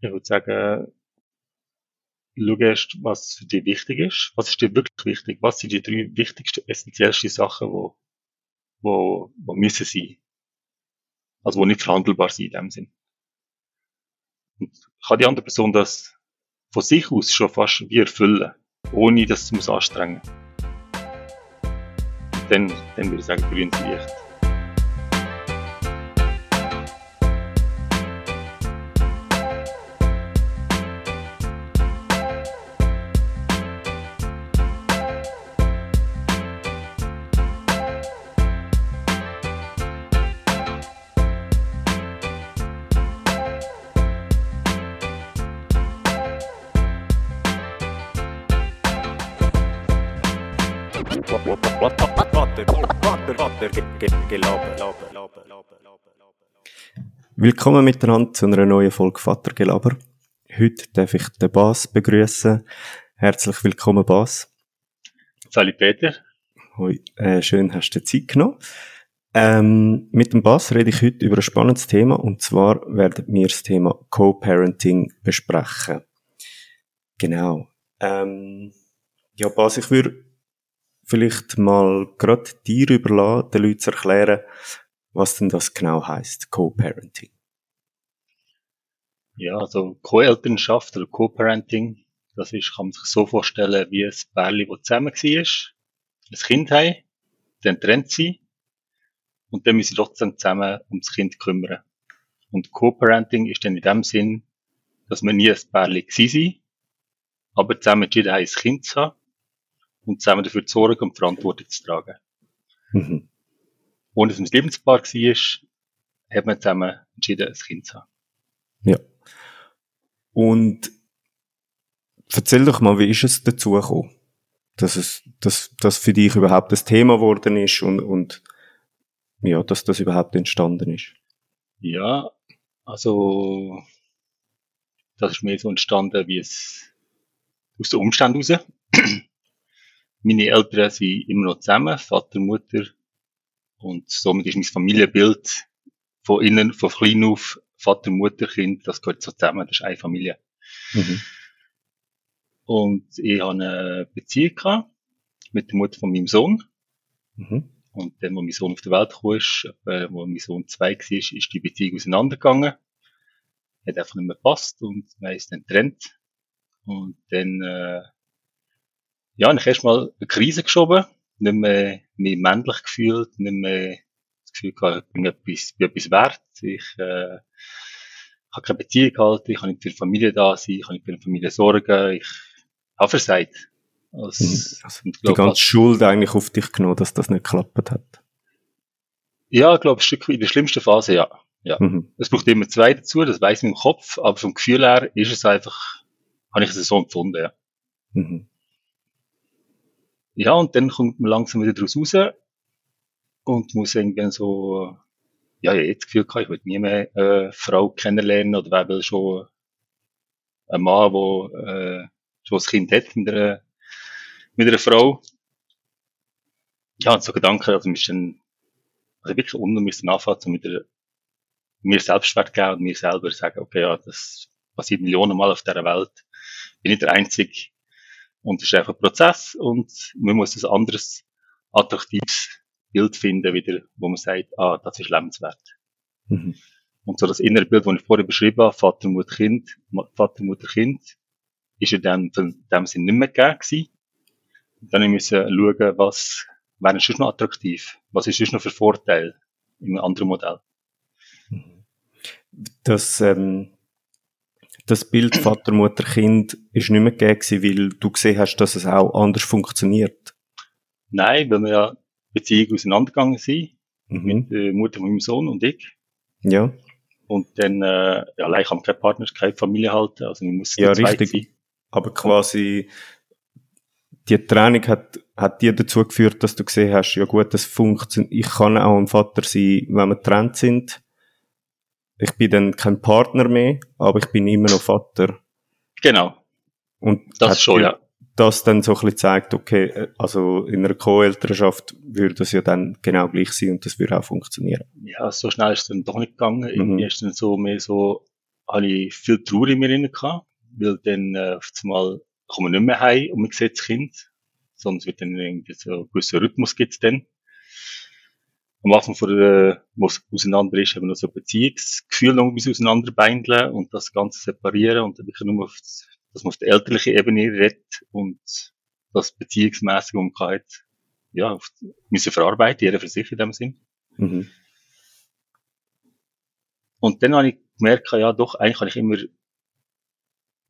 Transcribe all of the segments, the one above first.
Ich würde sagen, schau erst, was für dich wichtig ist. Was ist dir wirklich wichtig? Was sind die drei wichtigsten, essentiellsten Sachen, wo, wo, wo müssen sein? Also, wo nicht verhandelbar sind in dem Sinn. Und kann die andere Person das von sich aus schon fast wie erfüllen, ohne dass sie muss anstrengen. Dann, dann würde ich sagen, grünes Licht. Willkommen miteinander zu einer neuen Folge Vatergelaber. Heute darf ich den Bas begrüßen. Herzlich willkommen, Bas. Salut Peter. Hoi, äh, schön hast du Zeit genommen. Ähm, mit dem Bas rede ich heute über ein spannendes Thema und zwar werden wir das Thema Co-Parenting besprechen. Genau. Ähm, ja, Bas, ich würde vielleicht mal gerade dir überlassen, den Leuten zu erklären, was denn das genau heißt, Co-Parenting. Ja, also Co-Elternschaft oder Co-Parenting, das ist, kann man sich so vorstellen, wie ein Pärchen, das zusammen war, ein Kind haben, dann trennt sie und dann müssen sie trotzdem zusammen ums Kind kümmern. Und Co-Parenting ist dann in dem Sinn, dass wir nie ein Pärchen gewesen aber zusammen entschieden haben, ein Kind zu haben und zusammen dafür zu sorgen und Verantwortung zu tragen. Mhm. Ohne dass man ein Lebenspaar war, hat man zusammen entschieden, ein Kind zu haben. Ja. Und erzähl doch mal, wie ist es dazu gekommen, dass es, dass das für dich überhaupt das Thema geworden ist und, und ja, dass das überhaupt entstanden ist? Ja, also das ist mir so entstanden, wie es aus den Umständen heraus. Meine Eltern sind immer noch zusammen, Vater, Mutter. Und somit ist mein Familienbild von innen, von klein auf, Vater, Mutter, Kind, das gehört so zusammen, das ist eine Familie. Mhm. Und ich hatte eine Beziehung gehabt mit der Mutter von meinem Sohn. Mhm. Und dann, wo mein Sohn auf die Welt kam, äh, wo mein Sohn zwei war, ist die Beziehung auseinandergegangen. Hat einfach nicht mehr gepasst und wir haben es dann getrennt. Und dann, äh, ja, ich erstmal eine Krise geschoben, nicht mehr, mehr männlich gefühlt, nicht mehr das Gefühl gehabt, ich bin etwas, bin etwas wert. Ich, äh, habe keine Beziehung gehalten, ich habe nicht für die Familie da sein, ich habe nicht für die Familie sorgen, ich habe versagt. Also, mhm. also die glaub, ganze Schuld eigentlich auf dich genommen, dass das nicht geklappt hat. Ja, ich glaube, in der schlimmsten Phase, ja. ja. Mhm. Es braucht immer zwei dazu, das weiß ich im Kopf, aber vom Gefühl her ist es einfach, habe ich es so empfunden, ja. Mhm. Ja, und dann kommt man langsam wieder daraus raus und muss irgendwie so, ja, ja, jetzt Gefühl gehabt, ich will nie mehr eine äh, Frau kennenlernen oder wer will schon ein Mann, der äh, schon ein Kind hat mit einer, mit einer Frau. Ja, und so Gedanken, also mir dann, also wirklich unten müssen anfangen, so mit der, mir Selbstwert geben und mir selber sagen, okay, ja, das passiert Millionen Mal auf dieser Welt. Bin nicht der Einzige, und es ist einfach ein Prozess und man muss ein anderes, attraktives Bild finden wieder, wo man sagt, ah, das ist lebenswert. Mhm. Und so das innere Bild, das ich vorher beschrieben habe, Vater, Mutter, Kind, Vater, Mutter, Kind, ist in dem, in dem Sinn nicht mehr gegeben gewesen. Dann müssen wir schauen, was wäre sonst noch attraktiv? Was ist sonst noch für Vorteil im anderen Modell? Mhm. Das, ähm, das Bild Vater, Mutter, Kind ist nicht mehr gegeben, weil du gesehen hast, dass es auch anders funktioniert? Nein, weil wir ja Beziehung auseinandergegangen sind. Mhm. Mit der Mutter von meinem Sohn und ich. Ja. Und dann, äh, ja, allein kann man keine Partner, keine Familie halten, also man muss Ja, richtig. Sein. Aber quasi, die Training hat, hat dir dazu geführt, dass du gesehen hast, ja gut, das funktioniert, ich kann auch ein Vater sein, wenn wir getrennt sind ich bin dann kein Partner mehr, aber ich bin immer noch Vater. Genau. Und das schon, ja. Das dann so ein bisschen zeigt, okay, äh, also in einer Co-Elternschaft würde das ja dann genau gleich sein und das würde auch funktionieren. Ja, so schnell ist es dann doch nicht gegangen. Mhm. Irgendwie ist dann so mehr so, hatte ich viel Trauer in mir drin gehabt, weil dann äh, auf einmal kommen wir nicht mehr heim und man sieht das Kind, es wird dann irgendwie so einen gewissen Rhythmus gibt's dann. Am Anfang von der, wo es auseinander ist, haben wir noch so ein Beziehungsgefühl noch ein bisschen auseinanderbeindeln und das Ganze separieren und dann wirklich nur auf, dass man auf der elterlichen Ebene redet und das beziehungsmäßige Umkeit, ja, müssen verarbeiten, jeder für sich in dem Sinn. Mhm. Und dann habe ich gemerkt, ja doch, eigentlich kann ich immer,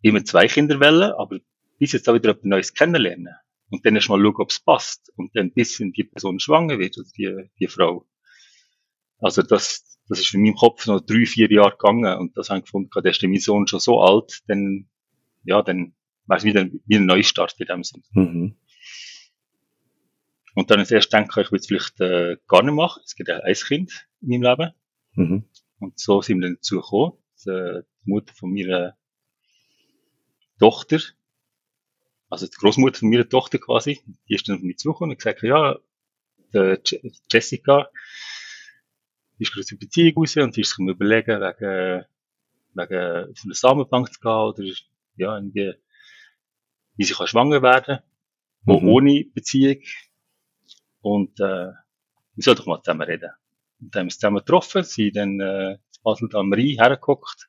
immer zwei Kinder wählen, aber bis jetzt auch wieder etwas Neues kennenlernen. Und dann erst mal schauen, ob es passt. Und dann bis die Person schwanger wird, also die, die Frau. Also das, das ist mich im Kopf noch drei, vier Jahre gegangen. Und das habe ich gefunden, da ist mein Sohn schon so alt, dann, ja, dann wäre es wieder wie ein Neustart in dem Sinne. Mhm. Und dann als erstes denke ich, ich will es vielleicht äh, gar nicht machen. Es gibt ja ein Kind in meinem Leben. Mhm. Und so sind wir dann dazu gekommen. Die Mutter von meiner Tochter, also die Großmutter von meiner Tochter quasi, die ist dann auf mich zugekommen und gesagt, ja, Jessica, die ist gerade aus der Beziehung raus und die ist sich überlegen, wegen, wegen von der Samenbank zu gehen oder, ja, irgendwie, wie sie kann schwanger werden, mhm. ohne Beziehung. Und, äh, wir sollen doch mal zusammen reden. Und dann haben wir uns zusammen getroffen, sind dann äh, in Basel am Rhein hergeguckt.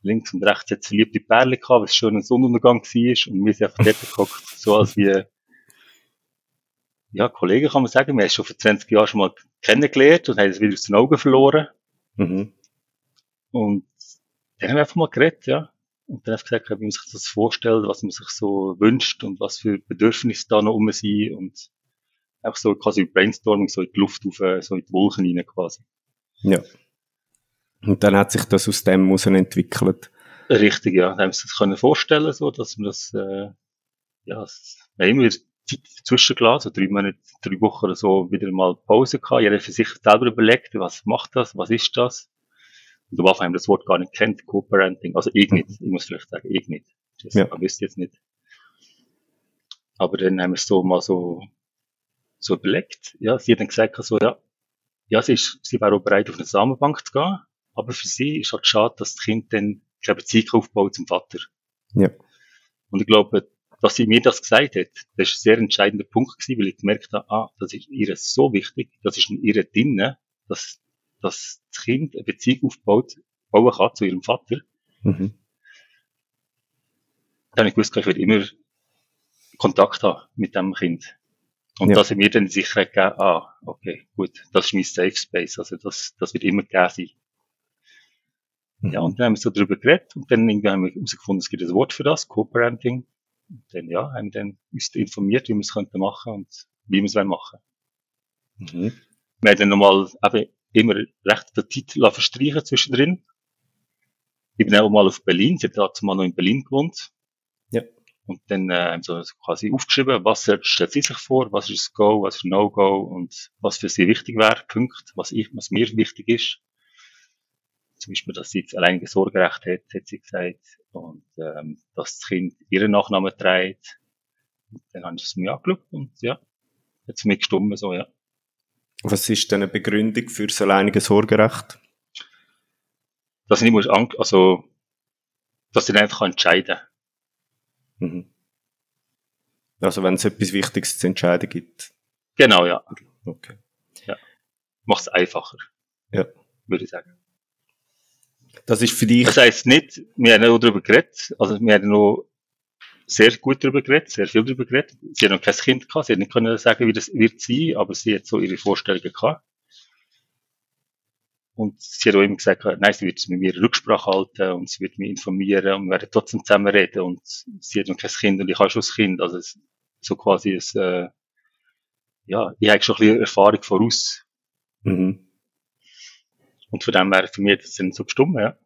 Links und rechts hat es verliebte Perle gehabt, was schon ein Sonnenuntergang war. Und wir sind einfach dort geguckt, so als wie, ja, Kollegen kann man sagen. Wir haben es schon vor 20 Jahren schon mal kennengelernt und haben es wieder aus den Augen verloren. Mhm. Und dann haben wir einfach mal geredet, ja. Und dann habe ich gesagt, wie man sich das vorstellt, was man sich so wünscht und was für Bedürfnisse da noch um sind und einfach so quasi Brainstorming, so in die Luft auf, so in die Wolken rein quasi. Ja. Und dann hat sich das aus dem heraus entwickelt. Richtig, ja. Dann haben wir sich das können vorstellen, so, dass man das, äh, ja, es, wir haben immer Zeit zwischengelassen, so drei Monate, drei Wochen oder so, wieder mal Pause gehabt. Jeder für sich selber überlegt, was macht das, was ist das? Und Anfang haben wir das Wort gar nicht kennt, Co-Parenting. Also ich nicht, ich muss vielleicht sagen, ich nicht. Das ja. wüsste jetzt nicht. Aber dann haben wir es so mal so so überlegt. Ja, sie hat dann gesagt, so, ja, ja, sie, ist, sie wäre auch bereit, auf eine Samenbank zu gehen, aber für sie ist halt schade, dass das Kind dann keine Beziehung aufbaut zum Vater. Ja. Und ich glaube, dass sie mir das gesagt hat, das ist ein sehr entscheidender Punkt gewesen, weil ich gemerkt habe, ah, das ist ihr so wichtig, das ist in ihr drinnen, dass, dass das Kind eine Beziehung aufbaut, bauen kann zu ihrem Vater. Mhm. Dann habe ich gewusst, ich werde immer Kontakt haben mit dem Kind. Und ja. da sind wir dann sicher gegeben, ah, okay, gut, das ist mein Safe Space, also das, das wird immer gegeben sein. Mhm. Ja, und dann haben wir so drüber geredet und dann irgendwie haben wir herausgefunden, es gibt ein Wort für das, Co-Parenting. Und dann, ja, haben wir dann uns informiert, wie wir es könnten machen und wie wir es machen mhm. Wir haben dann nochmal eben immer recht Zeit verstreichen zwischendrin. Ich bin auch mal auf Berlin, sie hat mal noch in Berlin gewohnt. Ja. Und dann äh, haben sie quasi aufgeschrieben, was stellt sie sich vor, was ist das Go, was ist No-Go und was für sie wichtig wäre, Punkt, was, ich, was mir wichtig ist. Zum Beispiel, dass sie jetzt alleine Sorgerecht hat, hat sie gesagt, und ähm, dass das Kind ihren Nachnamen trägt. Und dann haben sie es mir angeschaut und ja, hat es mir gestummen, so, ja. Was ist denn eine Begründung für das alleinige Sorgerecht? Dass ich nicht muss, also, dass ich einfach entscheiden kann Mhm. Also wenn es etwas Wichtiges zu entscheiden gibt. Genau, ja. Okay. Ja. Macht es einfacher. Ja. Würde ich sagen. Das ist für dich. Das heisst nicht, wir haben noch darüber geredet, also wir haben noch sehr gut darüber geredet, sehr viel darüber geredet. Sie hat noch kein Kind gehabt, sie hat nicht können sagen, wie das wird sein, aber sie hat so ihre Vorstellungen gehabt. Und sie hat auch immer gesagt, nein, sie wird mit mir Rücksprache halten und sie wird mich informieren und wir werden trotzdem zusammen reden und sie hat noch kein Kind und ich habe schon ein Kind. Also so quasi ein, äh, ja, ich habe schon ein bisschen Erfahrung voraus. Mhm. Und von dem her für mich das sind so bestimmt, ja.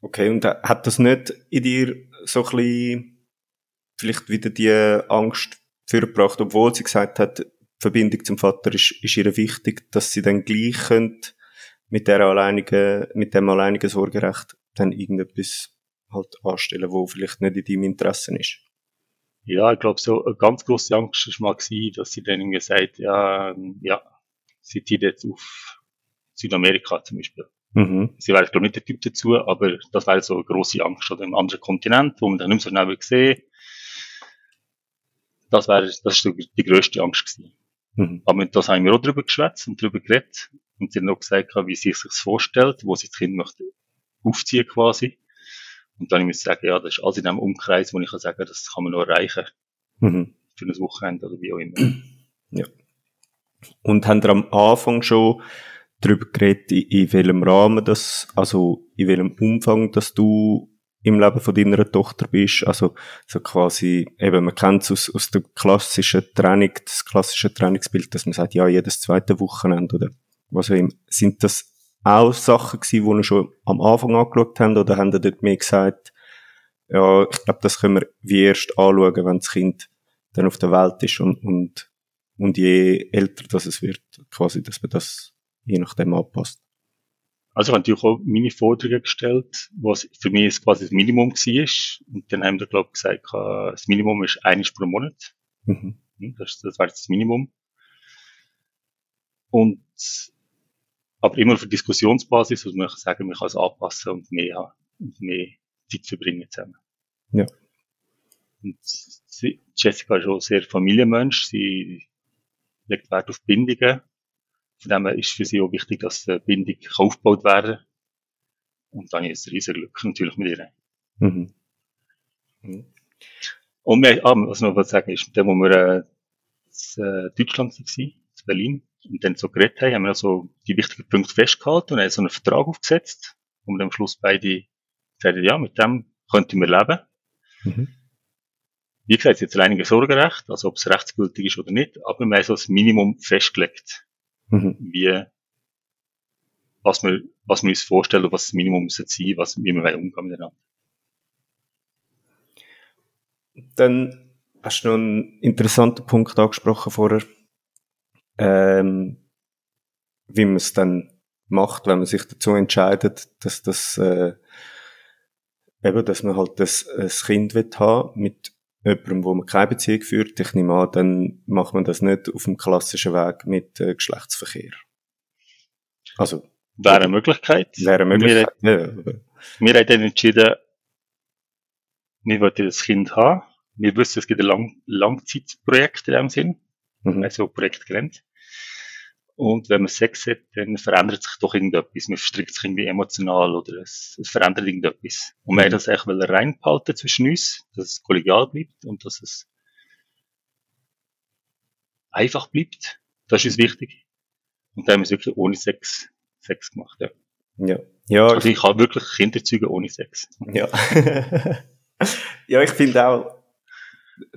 Okay, und hat das nicht in dir so ein bisschen vielleicht wieder die Angst vorgebracht, obwohl sie gesagt hat, die Verbindung zum Vater ist, ist ihr wichtig, dass sie dann gleich könnte mit der alleinigen, mit dem alleinigen Sorgerecht dann irgendetwas halt anstellen, wo vielleicht nicht in deinem Interesse ist. Ja, ich glaube, so eine ganz grosse Angst war mal gewesen, dass sie dann gesagt, ja, ja, sie zieht jetzt auf Südamerika zum Beispiel. Mhm. Sie wäre, glaube ich, nicht der Typ dazu, aber das wäre so eine grosse Angst oder einem anderen Kontinent, wo man dann nicht mehr so schnell sehen Das wäre, das ist die grösste Angst gewesen. Mhm. Aber das haben wir auch drüber geschwätzt und drüber geredet und sie haben noch gesagt, wie sie sich das vorstellt, wo sie das Kind möchte aufziehen quasi. Und dann muss ich sagen, ja, das ist alles in einem Umkreis, wo ich kann sagen, das kann man noch erreichen. Mhm. Für ein Wochenende oder wie auch immer. Ja. Und haben ihr am Anfang schon darüber geredet, in, in welchem Rahmen das, also in welchem Umfang, dass du im Leben von deiner Tochter bist. Also so quasi, eben, man kennt es aus, aus dem klassischen Training, das klassische Trainingsbild, dass man sagt, ja, jedes zweite Wochenende oder was auch immer. Sind das auch Sachen gewesen, die ihr schon am Anfang angeschaut habt oder haben ihr dort mehr gesagt, ja, ich glaube, das können wir wie erst anschauen, wenn das Kind dann auf der Welt ist und, und, und je älter das es wird, quasi, dass man das je nachdem anpasst. Also ich habe natürlich auch meine Forderungen gestellt, was für mich quasi das Minimum war. Und dann haben wir, glaube ich, gesagt, das Minimum ist eines pro Monat. Mhm. Das, das wäre das Minimum. Und, aber immer auf der Diskussionsbasis, also man kann sagen, man kann es anpassen und mehr haben und mehr Zeit verbringen zusammen. Ja. Und sie, Jessica ist auch sehr Familienmensch. Sie legt Wert auf Bindungen. Von dem her ist für sie auch wichtig, dass die Bindung aufgebaut werden kann. Und dann ist es ein riesen Glück natürlich mit ihr. Mhm. Mhm. Und wir, ah, was noch was sagen ist, der, wo wir äh, in äh, Deutschland waren, in Berlin, und dann so geredet haben, haben wir so die wichtigen Punkte festgehalten und haben so einen Vertrag aufgesetzt, wo wir am Schluss beide gesagt ja, mit dem könnten wir leben. Mhm. Wie gesagt, es ist jetzt einige Sorgerecht, also ob es rechtsgültig ist oder nicht, aber wir haben so das Minimum festgelegt mhm. wie, was wir, was wir uns vorstellen, was das Minimum muss sein, was, wie wir umgehen miteinander. Dann hast du noch einen interessanten Punkt angesprochen vorher, ähm, wie man es dann macht, wenn man sich dazu entscheidet, dass das, äh, eben, dass man halt das, ein Kind will haben mit jemandem, wo man keine Beziehung führt, ich nehme an, dann macht man das nicht auf dem klassischen Weg mit äh, Geschlechtsverkehr. Also. Wäre eine Möglichkeit. Wäre eine Möglichkeit. Wir, ja. wir haben dann entschieden, wir wollten das Kind haben. Wir wissen, es gibt ein Lang Langzeitprojekt in dem Sinn. Mhm. Also Projekt gelernt. Und wenn man Sex hat, dann verändert sich doch irgendetwas. Man verstrickt sich irgendwie emotional oder es, es verändert irgendetwas. Und wir mhm. das eigentlich reinbehalten zwischen uns, dass es kollegial bleibt und dass es einfach bleibt. Das ist uns wichtig. Und da haben wir es wirklich ohne Sex, Sex gemacht, ja. Ja. ja also ich habe wirklich Kinderzeuge ohne Sex. Ja. ja, ich finde auch,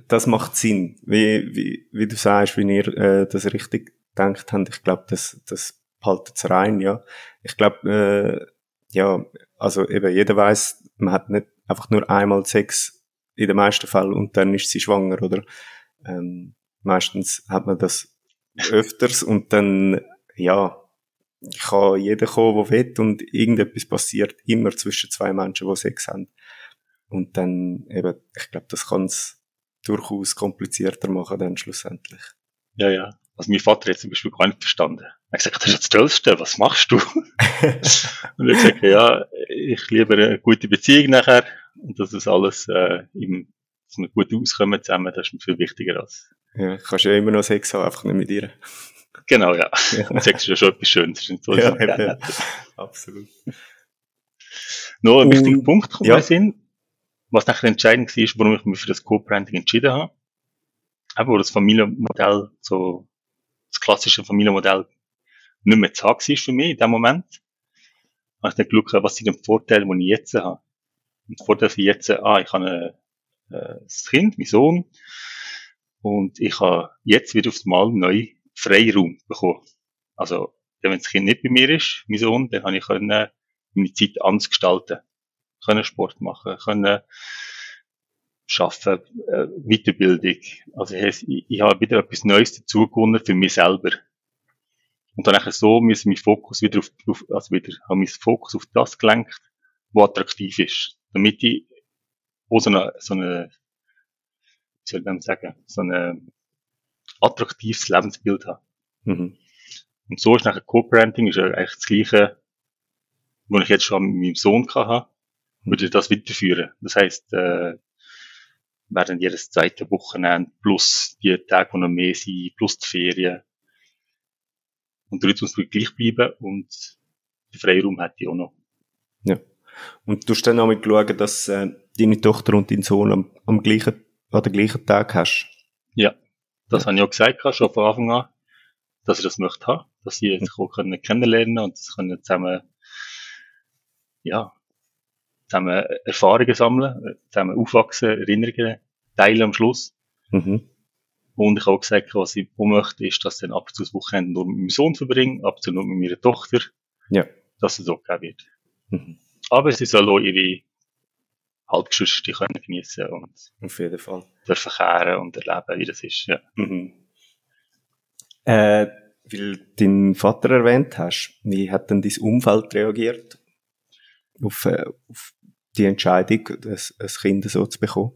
das macht Sinn. Wie, wie, wie du sagst, wenn ihr äh, das richtig gedacht haben. Ich glaube, das, das behaltet es rein, ja. Ich glaube, äh, ja, also eben jeder weiß, man hat nicht einfach nur einmal Sex in den meisten Fällen und dann ist sie schwanger, oder? Ähm, meistens hat man das öfters und dann, ja, kann jeder kommen, der will und irgendetwas passiert immer zwischen zwei Menschen, die Sex haben. Und dann eben, ich glaube, das kann es durchaus komplizierter machen dann schlussendlich. Ja, ja. Also mein Vater hat zum Beispiel gar nicht verstanden. Er hat gesagt, das ist das Tollste, was machst du? und er hat gesagt, ja, ich liebe eine gute Beziehung nachher und dass es alles äh, im, dass wir gut auskommen zusammen, das ist mir viel wichtiger als... Ja, kannst ja immer noch Sex haben, einfach nicht mit ihr. Genau, ja. ja. Sex ist ja schon etwas Schönes. Ist so ja, ja, absolut. Noch ein wichtiger Punkt kommt ja. Sinn, was nachher entscheidend war, warum ich mich für das Co-Branding entschieden habe. Eben, wo das Familienmodell so das klassische Familienmodell nicht mehr zu haben war für mich in dem Moment. Habe ich dann geschaut, was sind die Vorteile, die ich jetzt habe. Und der Vorteil ist jetzt, ah, ich habe ein, äh, das Kind, mein Sohn, und ich habe jetzt wieder aufs Mal neu Freiraum bekommen. Also, wenn das Kind nicht bei mir ist, mein Sohn, dann habe ich können, meine Zeit anders gestalten. Können Sport machen, können schaffen, äh, Weiterbildung. Also ich, ich habe wieder etwas Neues dazugewonnen für mich selber. Und dann so müssen mein Fokus wieder auf, auf also wieder, habe mein Fokus auf das gelenkt, was attraktiv ist. Damit ich auch so eine, so eine, wie soll ich sagen, so ein attraktives Lebensbild habe. Mhm. Und so ist nachher Co-Branding ist ja eigentlich das gleiche wo ich jetzt schon mit meinem Sohn hatte, würde ich das weiterführen. Das heisst, äh, während jedes zweite Wochenende plus die Tage, die noch mehr sind, plus die Ferien. Und der Rhythmus wird gleich bleiben und den Freiraum hätte ich auch noch. Ja. Und du hast dann auch mit schauen, dass äh, deine Tochter und dein Sohn am, am gleichen, an den gleichen Tag hast? Ja. Das ja. habe ich auch gesagt, schon von Anfang an, dass ich das möchte haben, dass sie sich auch können kennenlernen und können zusammen, ja, zusammen Erfahrungen sammeln, zusammen aufwachsen, Erinnerungen teilen am Schluss. Mhm. Und ich habe auch gesagt, was ich auch möchte, ist, dass ich dann ab und zu das Wochenende nur mit meinem Sohn verbringe, ab und zu nur mit meiner Tochter. Ja. Dass es okay wird. Mhm. Aber sie soll auch ihre Halbgeschwister können geniessen und auf jeden Fall dürfen kehren und erleben, wie das ist. Ja. Mhm. Äh, weil du deinen Vater erwähnt hast, wie hat denn dein Umfeld reagiert auf, äh, auf die Entscheidung, ein, ein Kind so zu bekommen?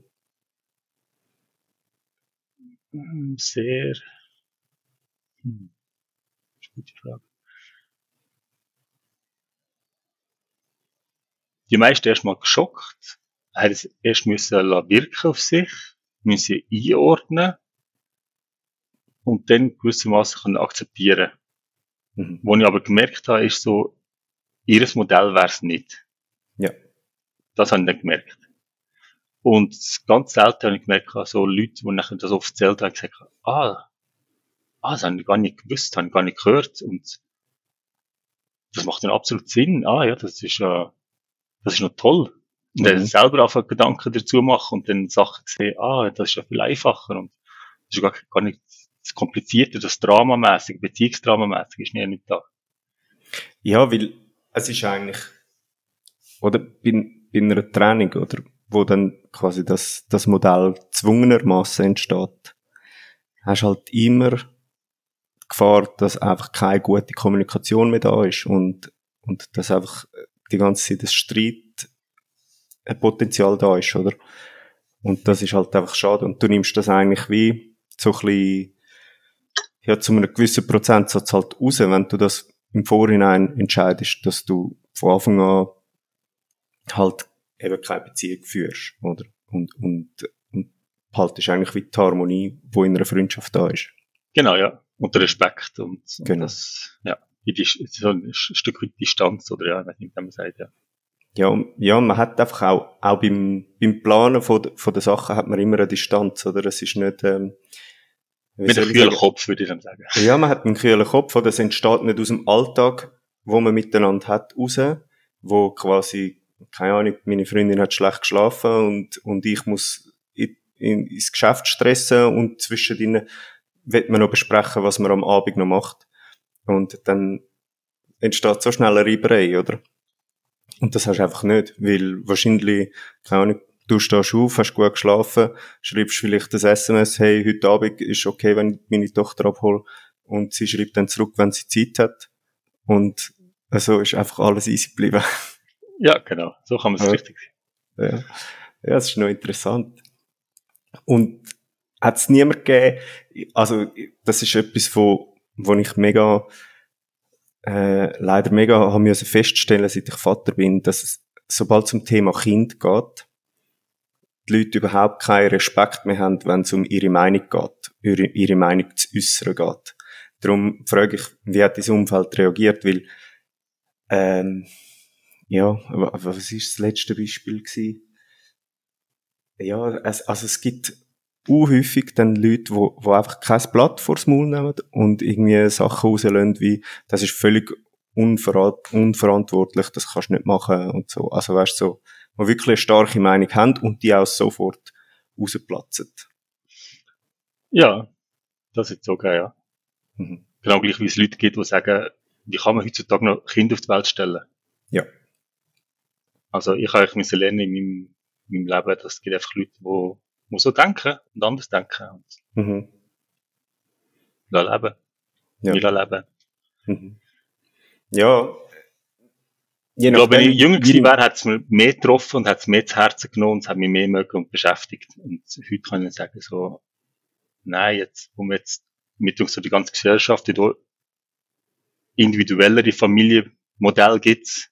Hm, sehr. Hm. Gute Frage. Die meisten erstmal geschockt, haben es erst müssen wirken auf sich, müssen einordnen und dann gewissermaßen akzeptieren. Mhm. Was ich aber gemerkt habe, ist so, ihres Modell wäre es nicht. Ja. Das habe ich dann gemerkt. Und ganz selten habe ich gemerkt, so Leute, die nachher das oft erzählt haben, gesagt ah, ah, das habe ich gar nicht gewusst, habe ich gar nicht gehört. Und das macht dann absolut Sinn. Ah, ja, das ist, äh, das ist noch toll. Und mhm. dann selber einfach Gedanken dazu machen und dann Sachen sehen, ah, das ist ja viel einfacher und das ist gar, gar nicht das Komplizierte, das Dramamäßig, Beziehungsdramamäßig ist nicht da. Ja, weil es ist eigentlich, oder bei, bei einer Training, oder, wo dann quasi das, das Modell zwungenermaßen entsteht, hast halt immer die Gefahr, dass einfach keine gute Kommunikation mehr da ist und, und dass einfach die ganze Zeit das Streit ein Potenzial da ist, oder? Und das ist halt einfach schade. Und du nimmst das eigentlich wie so ein bisschen, ja, zu einem gewissen Prozentsatz halt raus, wenn du das im Vorhinein entscheidest, dass du von Anfang an halt eben keine Beziehung führst, oder? Und, und, und haltest eigentlich wie die Harmonie, die in einer Freundschaft da ist. Genau, ja. Und der Respekt und, genau. und das, ja, so ein Stück weit Distanz, oder ja, ich weiß nicht, wie man sagt, ja. Ja, ja, man hat einfach auch, auch beim, beim Planen von, von der Sachen hat man immer eine Distanz, oder? Es ist nicht, ähm, Mit einem kühlen Kopf, würde ich dann sagen. Ja, man hat einen kühlen Kopf, oder? Es entsteht nicht aus dem Alltag, wo man miteinander hat, raus, wo quasi, keine Ahnung, meine Freundin hat schlecht geschlafen und, und ich muss in, in, ins Geschäft stressen und zwischendrin wird man noch besprechen, was man am Abend noch macht. Und dann entsteht so schnell eine Reiberei, oder? Und das hast du einfach nicht, weil wahrscheinlich, keine Ahnung, du stehst auf, hast gut geschlafen, schreibst vielleicht das SMS, hey, heute Abend ist okay, wenn ich meine Tochter abhole, und sie schreibt dann zurück, wenn sie Zeit hat. Und so ist einfach alles easy geblieben. Ja, genau. So kann man es ja. richtig sehen. Ja. ja, das ist noch interessant. Und hat es niemand gegeben, also das ist etwas, wo, wo ich mega äh, leider mega haben müssen feststellen, seit ich Vater bin, dass es, sobald es um Thema Kind geht, die Leute überhaupt keinen Respekt mehr haben, wenn es um ihre Meinung geht, ihre, ihre Meinung zu äußern geht. Darum frage ich, wie hat dieses Umfeld reagiert, weil, ähm, ja, was ist das letzte Beispiel gewesen? Ja, es, also es gibt häufig dann Leute, wo, wo einfach kein Blatt vors Maul nehmen und irgendwie Sachen rauslösen wie, das ist völlig unver unverantwortlich, das kannst du nicht machen und so. Also weißt du, so, wo wirklich eine starke Meinung haben und die auch sofort rausplatzen. Ja, das ist okay, ja. Mhm. Genau gleich wie es Leute gibt, die sagen, wie kann man heutzutage noch Kinder auf die Welt stellen? Ja. Also ich habe eigentlich lernen in meinem, in meinem Leben, dass es gibt einfach Leute, die muss so denken und anders denken. Und mhm. leben. Ja. Wir leben. Mhm. Ja. Je ich glaube, wenn ich jünger gewesen wäre, hat es mir mehr getroffen und hat es mehr zu Herzen genommen und es hat mich mehr mögen und beschäftigt. Und heute kann ich sagen, so, nein, jetzt, wo wir jetzt mit uns so die ganze Gesellschaft, die individuellere Familienmodell gibt,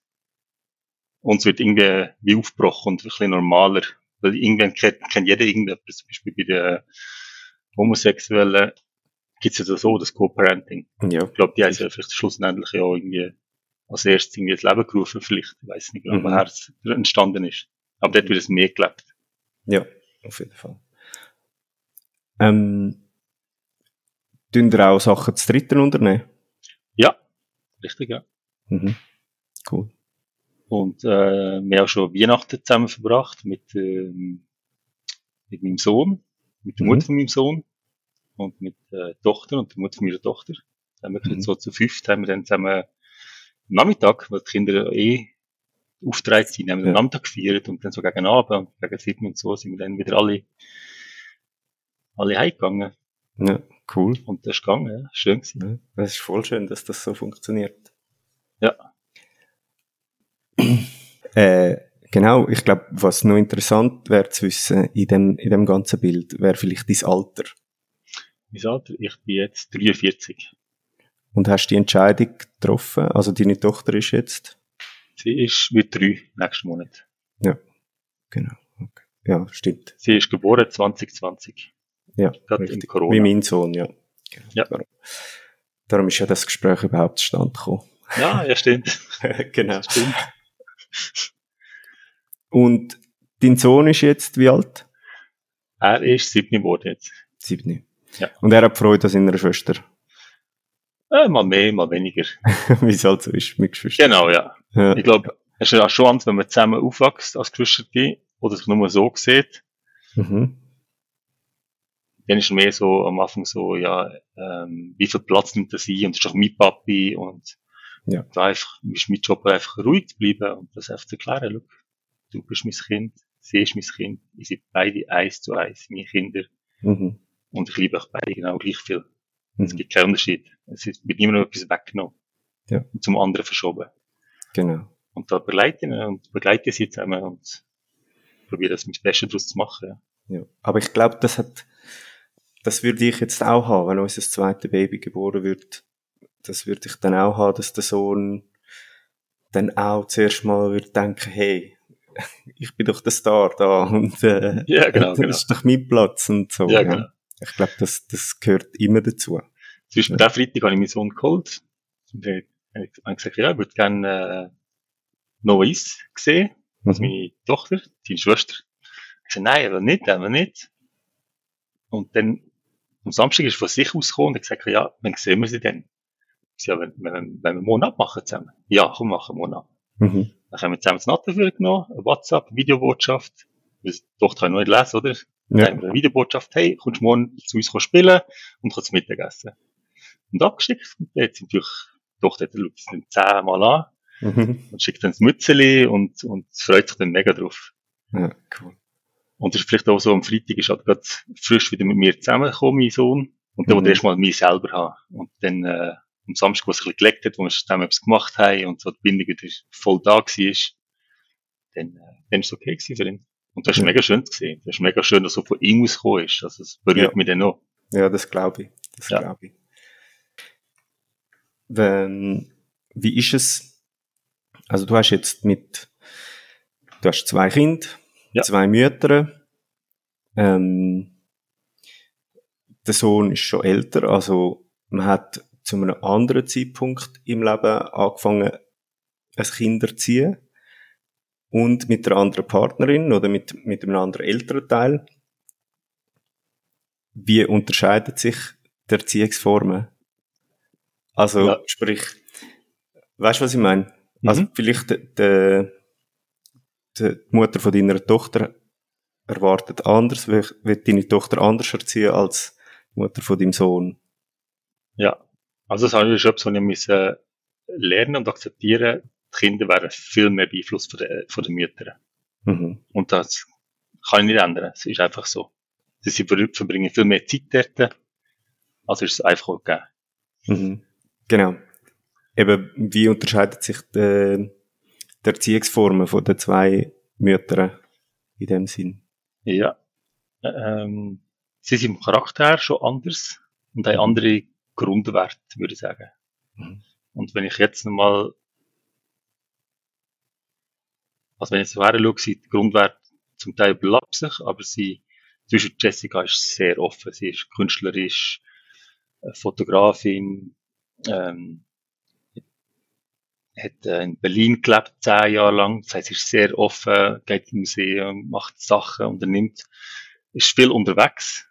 Und es wird irgendwie wie aufgebrochen und ein bisschen normaler. Weil irgendwann kennt, kennt jeder irgendetwas. Zum Beispiel bei den Homosexuellen gibt es ja so das Co-Parenting. Ja. Ich glaube, die haben ja vielleicht schlussendlich ja irgendwie als erstes irgendwie das Leben gerufen, vielleicht. Ich weiß nicht genau, mhm. woher es entstanden ist. Aber dort wird es mehr gelebt. Ja, auf jeden Fall. Ähm, tun ihr auch Sachen zu dritten unternehmen? Ja, richtig, ja. Mhm. Cool. Und äh, wir haben schon Weihnachten zusammen verbracht mit, ähm, mit meinem Sohn, mit der mhm. Mutter von meinem Sohn und mit der Tochter und der Mutter von meiner Tochter. Da haben wir mhm. so zu fünft haben wir dann zusammen am Nachmittag, weil die Kinder eh aufgetragen sind, haben wir ja. den Nachmittag gefeiert und dann so gegen Abend und gegen sieben und so sind wir dann wieder alle, alle heimgegangen. Ja, cool. Und das ist gegangen, ja. Schön gewesen. Ja, das ist voll schön, dass das so funktioniert. Ja. Äh, genau, ich glaube, was noch interessant wäre zu wissen in dem, in dem ganzen Bild, wäre vielleicht dein Alter. Mein Alter? Ich bin jetzt 43. Und hast du die Entscheidung getroffen? Also deine Tochter ist jetzt? Sie ist mit drei nächsten Monat. Ja, genau. Okay. Ja, stimmt. Sie ist geboren 2020. Ja, Gerade in Corona. Wie mein Sohn, ja. Genau. ja. Darum, darum ist ja das Gespräch überhaupt zustande gekommen. Ja, ja, stimmt. genau. Stimmt. Und dein Sohn ist jetzt wie alt? Er ist sieben geworden jetzt. Sieben. Ja. Und er hat Freude an seiner Schwester? Äh, mal mehr, mal weniger. wie es halt so ist mit Geschwistern. Genau, ja. ja. Ich glaube, es ist ja schon anders, wenn man zusammen aufwächst als Geschwister oder sich nur so sieht. Mhm. Dann ist es mehr so am Anfang so, ja, ähm, wie viel Platz nimmt er sie und das ist doch mein Papi und ja. Da einfach, ist mein Job einfach ruhig zu bleiben und das einfach zu erklären, look, du bist mein Kind, sie ist mein Kind, ihr seid beide eins zu eins, meine Kinder. Mhm. Und ich liebe euch beide genau gleich viel. Mhm. Es gibt keinen Unterschied. Es wird immer noch etwas weggenommen. Ja. Und zum anderen verschoben. Genau. Und da begleiten und begleite sie zusammen und probiere das mit Beste daraus zu machen. Ja. ja. Aber ich glaube, das hat, das würde ich jetzt auch haben, wenn unser zweites Baby geboren wird das würde ich dann auch haben, dass der Sohn dann auch zuerst mal würde denken, hey, ich bin doch der Star da und äh, ja, genau, das genau. ist doch mein Platz und so. Ja, genau. Ich glaube, das, das gehört immer dazu. Zwischen ja. der Freitag habe ich meinen Sohn geholt. Und ich habe gesagt, ja, ich würde gerne äh, Noise sehen, also mhm. meine Tochter, deine Schwester. Ich sagte, nein, aber nicht, aber nicht. Und dann am Samstag ist er von sich ausgekommen und hat gesagt, ja, wann sehen wir sie ja, wenn, wenn, wenn wir einen Monat machen zusammen. Ja, komm, machen Monat. Mhm. Dann haben wir zusammen das Natten genommen, WhatsApp, eine Videobotschaft. Die Tochter kann noch nicht lesen, oder? Dann ja. haben wir eine Videobotschaft, hey, kommst du morgen zu uns spielen und kannst Mittagessen. Und abgeschickt. Und jetzt sind natürlich, die Tochter schaut es dann zehnmal an. Mhm. Und schickt dann das Mützeli und, und freut sich dann mega drauf. Ja, cool. Und das ist vielleicht auch so, am Freitag ist halt gerade frisch wieder mit mir zusammengekommen, mein Sohn. Und dann mhm. wollte erstmal mich selber haben. Und dann, äh, am Samstag, wo es ein bisschen gelegt hat, wo wir zusammen etwas gemacht haben und so die Bindung wieder voll da war, dann, äh, dann ist es okay gewesen für ihn. Und das ist ja. mega schön gesehen. Das ist mega schön, dass so von ihm ausgekommen ist. Also, es berührt ja. mich dann noch. Ja, das glaube ich. Das ja. glaube ich. Wenn, wie ist es? Also, du hast jetzt mit, du hast zwei Kinder, ja. zwei Mütter, ähm, der Sohn ist schon älter, also man hat zu einem anderen Zeitpunkt im Leben angefangen, ein Kind zu ziehen und mit einer anderen Partnerin oder mit, mit einem anderen älteren Teil. Wie unterscheiden sich die Erziehungsformen? Also, ja. sprich, weißt du, was ich meine? Mhm. Also, vielleicht die, die Mutter von deiner Tochter erwartet anders, wird deine Tochter anders erziehen als die Mutter von deinem Sohn. Ja. Also das habe ich schon so müssen lernen und akzeptieren, die Kinder werden viel mehr beeinflusst von den, von den Müttern. Mhm. Und das kann ich nicht ändern. Es ist einfach so. Sie verbringen viel mehr Zeit dort, also ist es einfach okay. Mhm. Genau. Eben, wie unterscheidet sich die, die Erziehungsformen von den zwei Müttern in dem Sinn? Ja. Ähm, sie sind im Charakter schon anders und haben andere Grundwert, würde ich sagen. Mhm. Und wenn ich jetzt nochmal Also wenn ich so her schaue, der Grundwert zum Teil überlappt sich, aber sie, zwischen Jessica ist sehr offen. Sie ist künstlerisch, äh, Fotografin, ähm, hat äh, in Berlin gelebt, zehn Jahre lang. Das heißt, sie ist sehr offen, geht ins Museum, macht Sachen, unternimmt, ist viel unterwegs,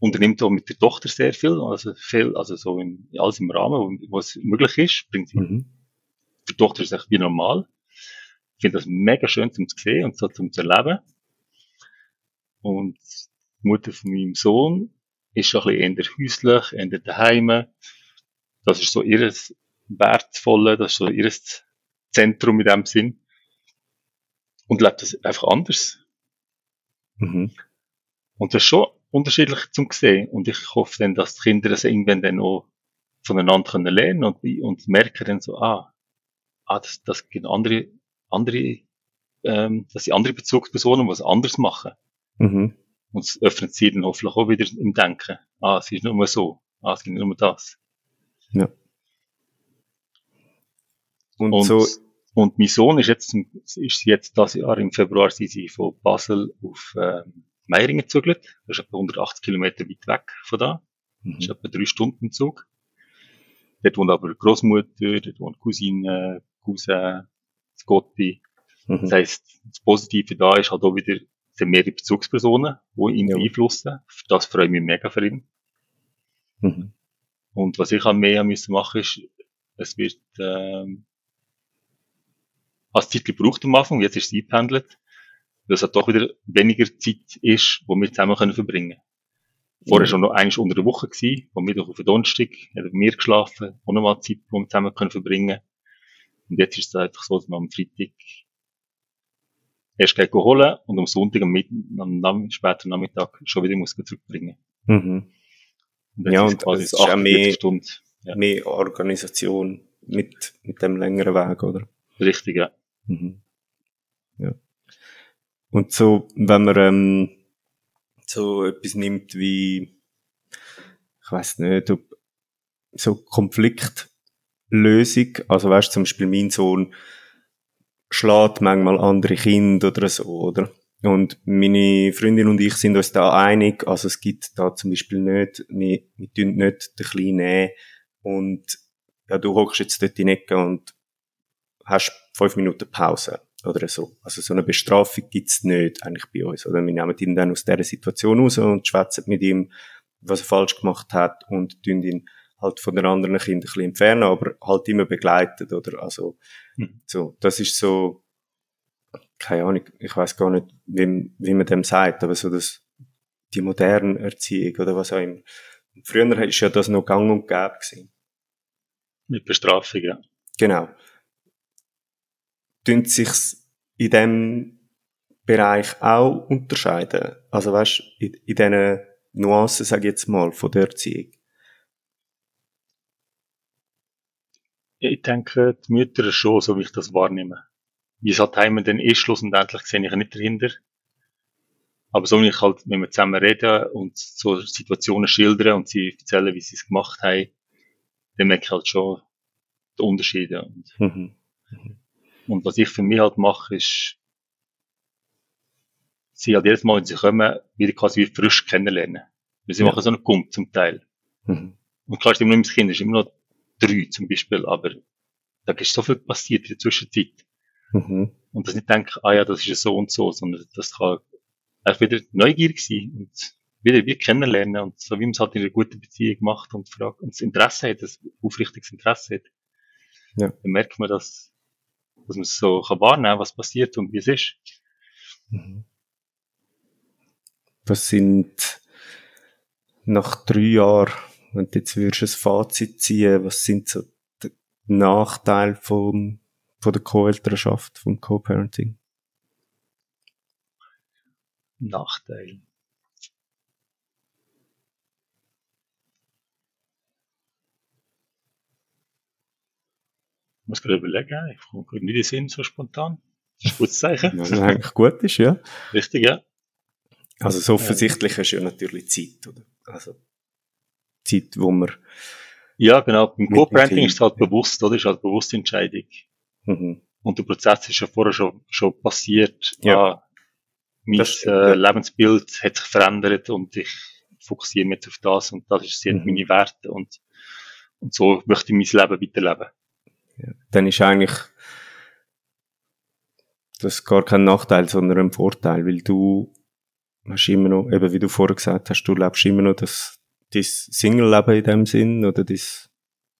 unternimmt auch mit der Tochter sehr viel, also viel, also so in, alles im Rahmen, wo, es möglich ist, bringt sie. Mhm. Die Tochter ist echt wie normal. Ich finde das mega schön zum zu sehen und so zum zu erleben. Und die Mutter von meinem Sohn ist schon ein bisschen eher häuslich, eher daheim. Das ist so ihres Wertvolle, das ist so ihr Zentrum in dem Sinn. Und lebt das einfach anders. Mhm. Und das ist schon unterschiedlich zum sehen. Und ich hoffe dann, dass die Kinder das irgendwann dann auch voneinander können lernen und, und merken dann so, ah, ah, das, das gibt andere, andere, ähm, das sind andere Bezugspersonen, die es anders machen. Mhm. Und es öffnet sie dann hoffentlich auch wieder im Denken. Ah, es ist nur so. Ah, es gibt nur das. Ja. Und, und, so, und mein Sohn ist jetzt, ist jetzt das Jahr im Februar sind sie von Basel auf ähm, Meiringen gezügelt. Das ist etwa 180 Kilometer weit weg von da. Mhm. Das ist etwa drei Stunden im Zug. Dort wohnt aber Großmutter, dort wohnt Cousine, Cousin, Scotti. Mhm. Das heisst, das Positive da ist halt auch wieder, es sind mehrere Bezugspersonen, die ihn ja. beeinflussen. Das freue ich mich mega für ihn. Mhm. Und was ich halt mehr müssen machen ist, es wird, ähm, als Zeit gebraucht am Anfang, jetzt ist es eingependelt, es halt doch wieder weniger Zeit ist, wo wir zusammen können verbringen können. Vorher schon noch eigentlich unter der Woche gewesen, vom Mittwoch auf den Donnerstag, hat bei mir geschlafen, auch nochmal Zeit, wo wir zusammen können verbringen Und jetzt ist es einfach so, dass man am Freitag erst geht holen und am Sonntag, am, am, am späteren Nachmittag schon wieder muss zurückbringen. Mhm. Und ja, und es ist auch mehr, ja. mehr Organisation mit, mit dem längeren Weg, oder? Richtig, ja. Mhm. Ja. Und so, wenn man ähm, so etwas nimmt wie, ich weiß nicht, ob so Konfliktlösung, also weißt zum Beispiel mein Sohn schlägt manchmal andere Kinder oder so, oder? Und meine Freundin und ich sind uns da einig, also es gibt da zum Beispiel nicht, wir, wir tun nicht den Kleinen und ja, du hockst jetzt dort in die Ecke und hast fünf Minuten Pause oder so. Also so eine Bestrafung gibt's nicht eigentlich bei uns. Oder wir nehmen ihn dann aus dieser Situation raus und schwätzen mit ihm, was er falsch gemacht hat und tun ihn halt von den anderen Kindern ein bisschen entfernen, aber halt immer begleitet, oder? Also, hm. so, das ist so, keine Ahnung, ich weiß gar nicht, wie, wie man dem sagt, aber so das, die moderne Erziehung oder was auch immer. Früher ist ja das noch gang und gäbe gewesen. Mit Bestrafung, ja. Genau tun sich in dem Bereich auch unterscheiden? Also weißt, in, in diesen Nuancen, sage ich jetzt mal, von der Erziehung? Ich denke, die Mütter schon, so wie ich das wahrnehme. Wie es halt heim dann ist, schlussendlich sehe ich nicht dahinter. Aber so wie ich halt, wenn wir zusammen reden und so Situationen schildern und sie erzählen, wie sie es gemacht haben, dann merke ich halt schon die Unterschiede. Mhm. Mhm. Und was ich für mich halt mache, ist, sie halt jedes Mal, wenn sie kommen, wieder quasi wie frisch kennenlernen. Weil sie ja. machen so einen Gump zum Teil. Mhm. Und klar ist immer noch mein Kind, ist immer noch drei zum Beispiel, aber da ist so viel passiert in der Zwischenzeit. Mhm. Und dass ich denke, ah ja, das ist ja so und so, sondern das kann einfach wieder neugierig sein und wieder wie kennenlernen und so wie man es halt in einer guten Beziehung macht und fragt und das Interesse hat, das aufrichtiges Interesse hat. Ja. Dann merkt man, dass dass man es so kann wahrnehmen was passiert und wie es ist. Mhm. Was sind nach drei Jahren, wenn du jetzt würdest ein Fazit ziehen, was sind so die Nachteile vom, von der Co-Elternschaft, vom Co-Parenting? Nachteil. Muss gerade überlegen, ich komme gerade nicht in den Sinn so spontan. Das ist ein gutes Zeichen. Was eigentlich gut ist, ja. Richtig, ja. Also so offensichtlich ist ja natürlich Zeit, oder? Also Zeit, wo man... Ja, genau. Beim Co-Branding ist es halt bewusst, oder? Ist halt bewusste Entscheidung. Mhm. Und der Prozess ist ja vorher schon, schon passiert. Ja. Ah, mein äh, Lebensbild hat sich verändert und ich fokussiere mich jetzt auf das und das ist mhm. meine Werte und, und so möchte ich mein Leben weiterleben. Ja. Dann ist eigentlich das gar kein Nachteil, sondern ein Vorteil, weil du hast immer noch, eben wie du vorher gesagt hast, du lebst immer noch das, das Single-Leben in dem Sinn oder das,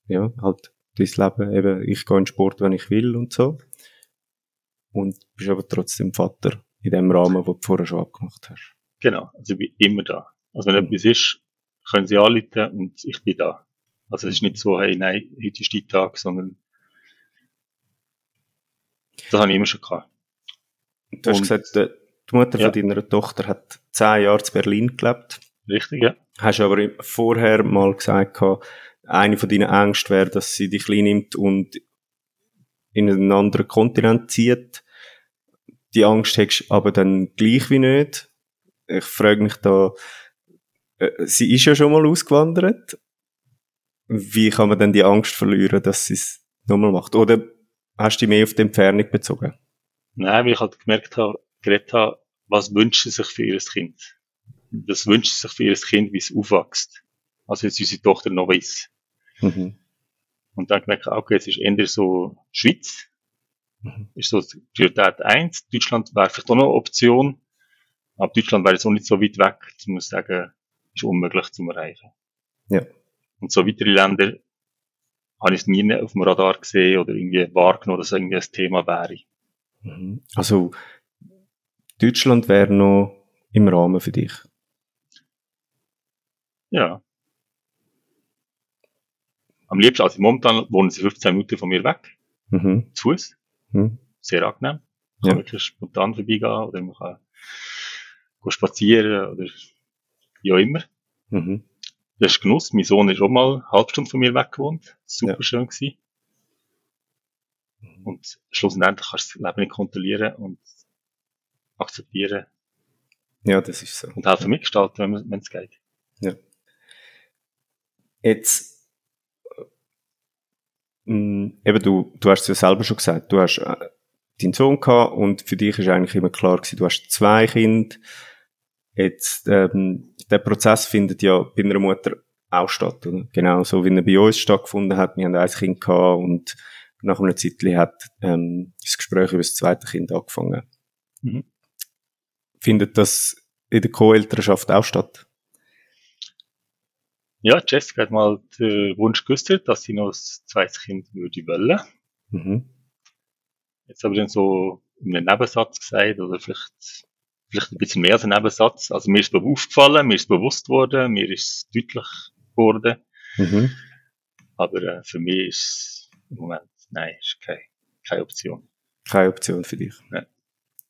ja, halt, das Leben, eben, ich gehe in Sport, wenn ich will und so. Und bist aber trotzdem Vater in dem Rahmen, wo du vorher schon abgemacht hast. Genau, also ich bin immer da. Also wenn mhm. etwas ist, können sie anrufen und ich bin da. Also es ist nicht so, hey, nein, heute ist dein Tag, sondern das habe ich immer schon gehabt. Du hast und, gesagt, die Mutter ja. von deiner Tochter hat zehn Jahre in Berlin gelebt. Richtig, ja. Hast du aber vorher mal gesagt, eine von deinen Ängsten wäre, dass sie dich klein nimmt und in einen anderen Kontinent zieht. Die Angst hättest du aber dann gleich wie nicht. Ich frage mich da, äh, sie ist ja schon mal ausgewandert. Wie kann man denn die Angst verlieren, dass sie es nochmal macht? Oder hast du dich mehr auf die Entfernung bezogen? Nein, weil ich halt gemerkt habe, geredet habe, was wünscht sie sich für ihr Kind? Das wünscht sie sich für ihr Kind, wie es aufwächst. Also jetzt unsere Tochter noch weiss. Mhm. Und dann gemerkt, okay, es ist eher so Schweiz. Mhm. Ist so Priorität 1. Deutschland wäre vielleicht auch noch eine Option. Aber Deutschland wäre jetzt auch nicht so weit weg. Ich muss sagen, ist unmöglich zu erreichen. Ja. Und so weitere Länder habe ich es nie auf dem Radar gesehen oder irgendwie wahrgenommen, dass es irgendwie ein Thema wäre. Mhm. Also, Deutschland wäre noch im Rahmen für dich? Ja. Am liebsten, also momentan wohnen sie 15 Minuten von mir weg. Mhm. Zu Fuß. Mhm. Sehr angenehm. Man kann wirklich spontan vorbeigehen oder man kann spazieren oder wie auch immer. Mhm. Das ist Genuss. Mein Sohn ist auch mal eine halbe Stunde von mir weg gewohnt. Super ja. schön gewesen. Und schlussendlich kannst du das Leben nicht kontrollieren und akzeptieren. Ja, das ist so. Und helfen mitgestalten, wenn es geht. Ja. Jetzt, äh, eben du, du hast es ja selber schon gesagt, du hast äh, deinen Sohn gehabt und für dich ist eigentlich immer klar gewesen, du hast zwei Kinder. Jetzt, ähm, der Prozess findet ja bei einer Mutter auch statt, oder? Genau so wie er bei uns stattgefunden hat. Wir haben ein Kind gehabt und nach einer Zeit hat ähm, das Gespräch über das zweite Kind angefangen. Mhm. Findet das in der Co-Elternschaft auch statt? Ja, Jessica hat mal den Wunsch geäußert, dass sie noch das zweite Kind würde wollen. Mhm. Jetzt aber dann so in einem Nebensatz gesagt, oder vielleicht, vielleicht ein bisschen mehr als ein Nebensatz. Also mir ist es aufgefallen, mir ist es bewusst worden, mir ist es deutlich geworden. Mhm. Aber äh, für mich ist es im Moment, nein, ist keine, keine Option. Keine Option für dich? Nein.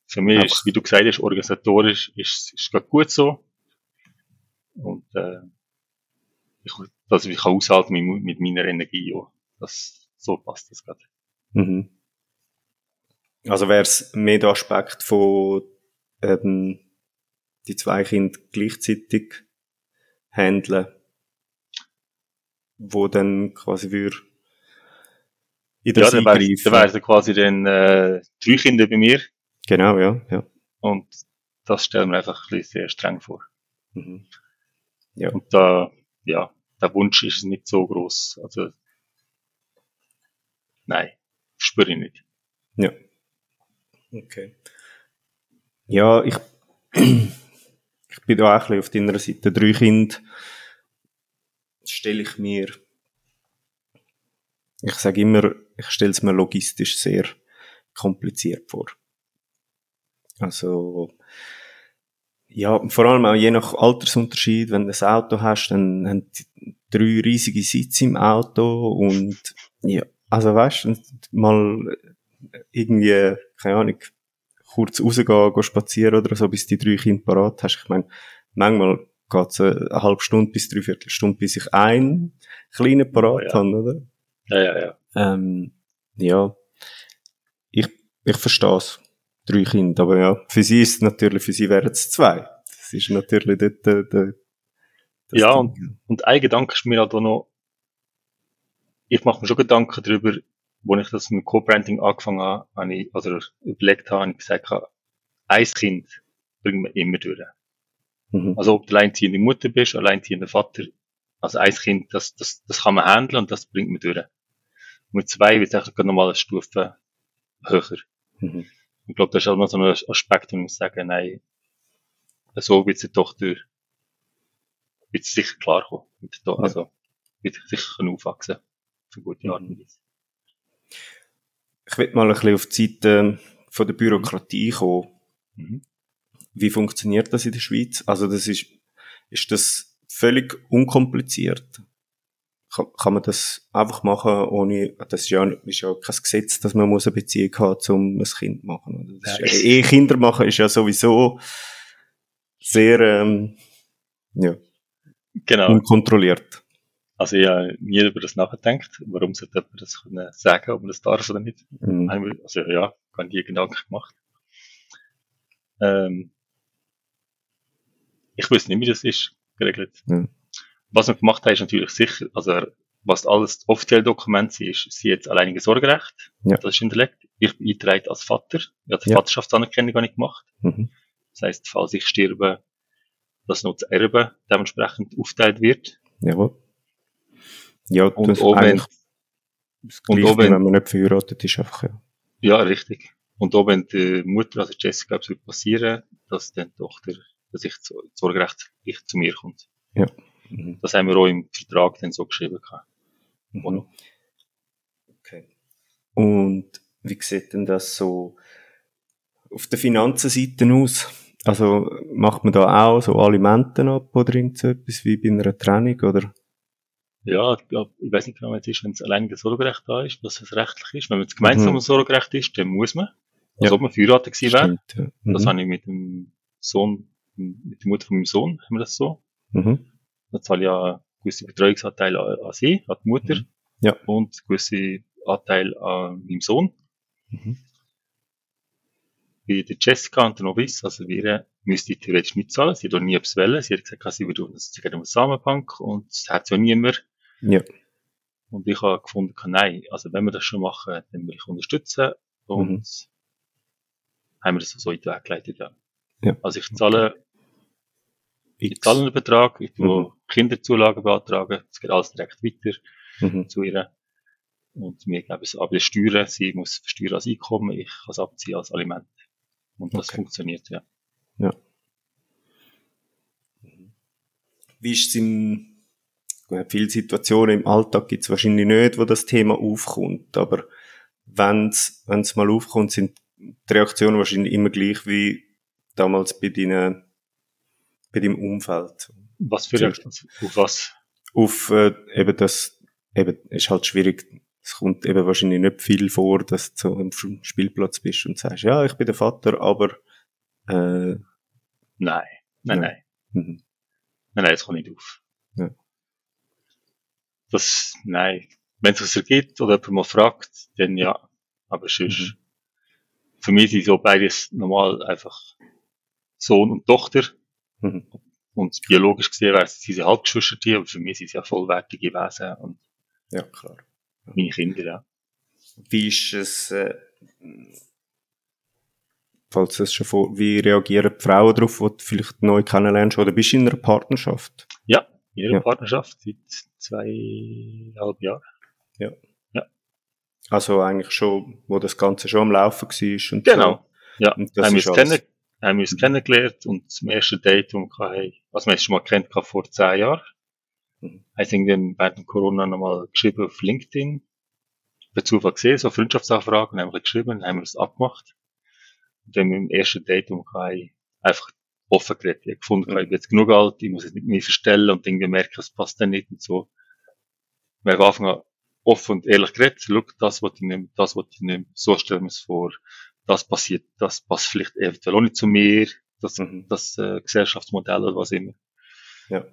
Für mich ist, wie du gesagt hast, organisatorisch ist, ist es gut so. Und, äh, ich, dass ich kann aushalten mit, mit meiner Energie auch. Das, so passt das gerade. Mhm. Also wäre es mehr der Aspekt von, ähm, die zwei Kinder gleichzeitig handeln, wo dann quasi würde in der ja, dann wäre wär quasi dann äh, drei Kinder bei mir Genau, ja, ja. Und das stellen wir einfach ein bisschen sehr streng vor. Mhm. Ja. Und da, ja, der Wunsch ist nicht so groß. Also, nein, spüre ich nicht. Ja. Okay. Ja, ich, ich bin da auch ein bisschen auf deiner Seite. Drei Kinder stelle ich mir, ich sage immer, ich stelle es mir logistisch sehr kompliziert vor. Also, ja, vor allem auch je nach Altersunterschied, wenn du ein Auto hast, dann haben die drei riesige Sitze im Auto und, ja, also weißt du, mal irgendwie, keine Ahnung, kurz rausgehen, gehen spazieren oder so, bis die drei Kinder parat hast. Ich meine, manchmal geht es eine halbe Stunde bis dreiviertel Stunde, bis ich einen kleinen parat ja. habe, oder? Ja, ja, ja. Ähm, ja, ich, ich verstehe es drei Kinder. Aber ja, für sie ist natürlich, für sie wären es zwei. Das ist natürlich dort, äh, der, ja, und, und ein Gedanke ist mir halt auch noch, ich mache mir schon Gedanken darüber, wo ich das mit Co-Branding angefangen habe, habe ich, oder überlegt habe, habe ich gesagt, ein Kind bringen wir immer durch. Mhm. Also ob du alleinziehende Mutter bist, alleinziehender Vater, also ein Kind, das, das, das kann man handeln und das bringt man durch. Und mit zwei wird es nochmal eine Stufe höher. Mhm. Ich glaube, das ist auch noch so ein Aspekt, wo ich sagen, nein, so wird sie doch durch, wird sie sicher klarkommen. Also, wird sicher aufwachsen. Für gute Art und Weise. Ich will mal ein bisschen auf die Seite von der Bürokratie kommen. Mhm. Wie funktioniert das in der Schweiz? Also das ist, ist das völlig unkompliziert? Kann, kann man das einfach machen, ohne, das ist ja, ist ja kein Gesetz, dass man muss eine Beziehung haben, um ein Kind zu machen. Das ist, ja, eh Kinder machen ist ja sowieso sehr, ähm, ja, genau. unkontrolliert. Also habe nie über das nachgedacht. Warum sollte jemand das können sagen, ob man das darf oder nicht? Mhm. Also ja, gar nie Gedanken gemacht. Ähm, ich weiß nicht, wie das ist geregelt. Mhm. Was wir gemacht haben, ist natürlich sicher, also was alles offizielle Dokumente ist, sie jetzt alleinige Sorgerecht. Ja. Das ist hinterlegt. Ich bin eingetragen als Vater. Ich habe die ja. Vaterschaftsanerkennung gar nicht gemacht. Mhm. Das heisst, falls ich sterbe, dass noch das Erbe dementsprechend aufteilt wird. Jawohl. Ja, und das oben, ist und oben, wenn man nicht verheiratet ist, einfach, ja. Ja, richtig. Und auch wenn die Mutter, also Jessica, etwas passieren, dass dann die Tochter, dass ich das Sorgerecht ich zu mir kommt. Ja. Mhm. Das haben wir auch im Vertrag dann so geschrieben. Mhm. Okay. Und wie sieht denn das so auf der Finanzenseite aus? Also macht man da auch so Alimenten ab oder irgend so etwas wie bei einer Trennung oder? Ja, ich glaube, ich weiß nicht genau, was es ist, wenn es allein das Sorgerecht da ist, dass es rechtlich ist. Wenn es gemeinsam mhm. Sorgerecht ist, dann muss man. Also ja. ob man verheiratet gewesen wäre. Ja. Mhm. Das habe ich mit dem Sohn, mit der Mutter von meinem Sohn, haben wir das so. Mhm. Da zahle ich ja gewisse Betreuungsanteile an, an sie, an die Mutter. Mhm. Ja. Und gewisse Anteil an meinem Sohn. Mhm. Bei der Jessica und der Novice, also wir, müsste ich theoretisch nicht zahlen. Sie hat auch nie etwas wollen. Sie hat gesagt, sie würde uns gerne eine Samenbank und das hat sie auch niemand. Ja. Und ich habe gefunden, nein, also wenn wir das schon machen, dann will ich unterstützen und mhm. haben wir das so in den Weg geleitet, ja. ja. Also ich zahle, ich zahle einen Betrag, ich tue mhm. Kinderzulagen beantragen, es geht alles direkt weiter mhm. zu ihr. Und mir glaube ich, aber die Steuern, sie muss versteuern als Einkommen, ich kann es abziehen als Aliment. Und das okay. funktioniert, ja. Ja. Wie ist es in viele Situationen im Alltag gibt es wahrscheinlich nicht, wo das Thema aufkommt, aber wenn es mal aufkommt, sind die Reaktionen wahrscheinlich immer gleich wie damals bei deinen, bei deinem Umfeld. Was für Reaktionen? Auf was? Auf äh, eben das, eben, ist halt schwierig, es kommt eben wahrscheinlich nicht viel vor, dass du am Spielplatz bist und sagst, ja, ich bin der Vater, aber äh, Nein, nein, ja. nein. Mhm. Nein, nein, das kommt nicht auf. Ja. Das, nein. Wenn es was ergibt oder jemand mal fragt, dann ja. Aber sonst, mhm. für mich sind so beides normal einfach Sohn und Tochter. Mhm. Und biologisch gesehen wären sie diese Halbgeschwister, aber für mich sind sie ja vollwertige Wesen und ja, klar. meine Kinder, ja. Wie ist es, äh, falls das schon vor, wie reagieren die Frauen darauf, die du vielleicht neu kennenlernst, oder bist du in einer Partnerschaft? Ja, in einer ja. Partnerschaft seit zweieinhalb Jahren. Ja. ja. Also eigentlich schon, wo das Ganze schon am Laufen war und Genau. So. Ja, und das haben wir, kennen, haben wir uns kennengelernt und zum ersten Date, wo wir hatten, also wir schon mal kennt vor zehn Jahren. Mhm. Haben dann während Corona nochmal geschrieben auf LinkedIn. Per Zufall gesehen, so Freundschaftsanfragen, haben wir geschrieben, haben wir es abgemacht wenn wir im ersten Date umgehen, einfach offen geredet. Ich habe gefunden, ich habe jetzt genug alt, ich muss es nicht mehr verstellen und irgendwie merken, es passt dann nicht und so. Wir haben Anfang an offen und ehrlich geredet, schau, das, was ich nehme, das, was ich nehme, so stellen wir es vor, das passiert, das passt vielleicht eventuell auch nicht zu mir, das, mhm. das äh, Gesellschaftsmodell oder was immer. Ja.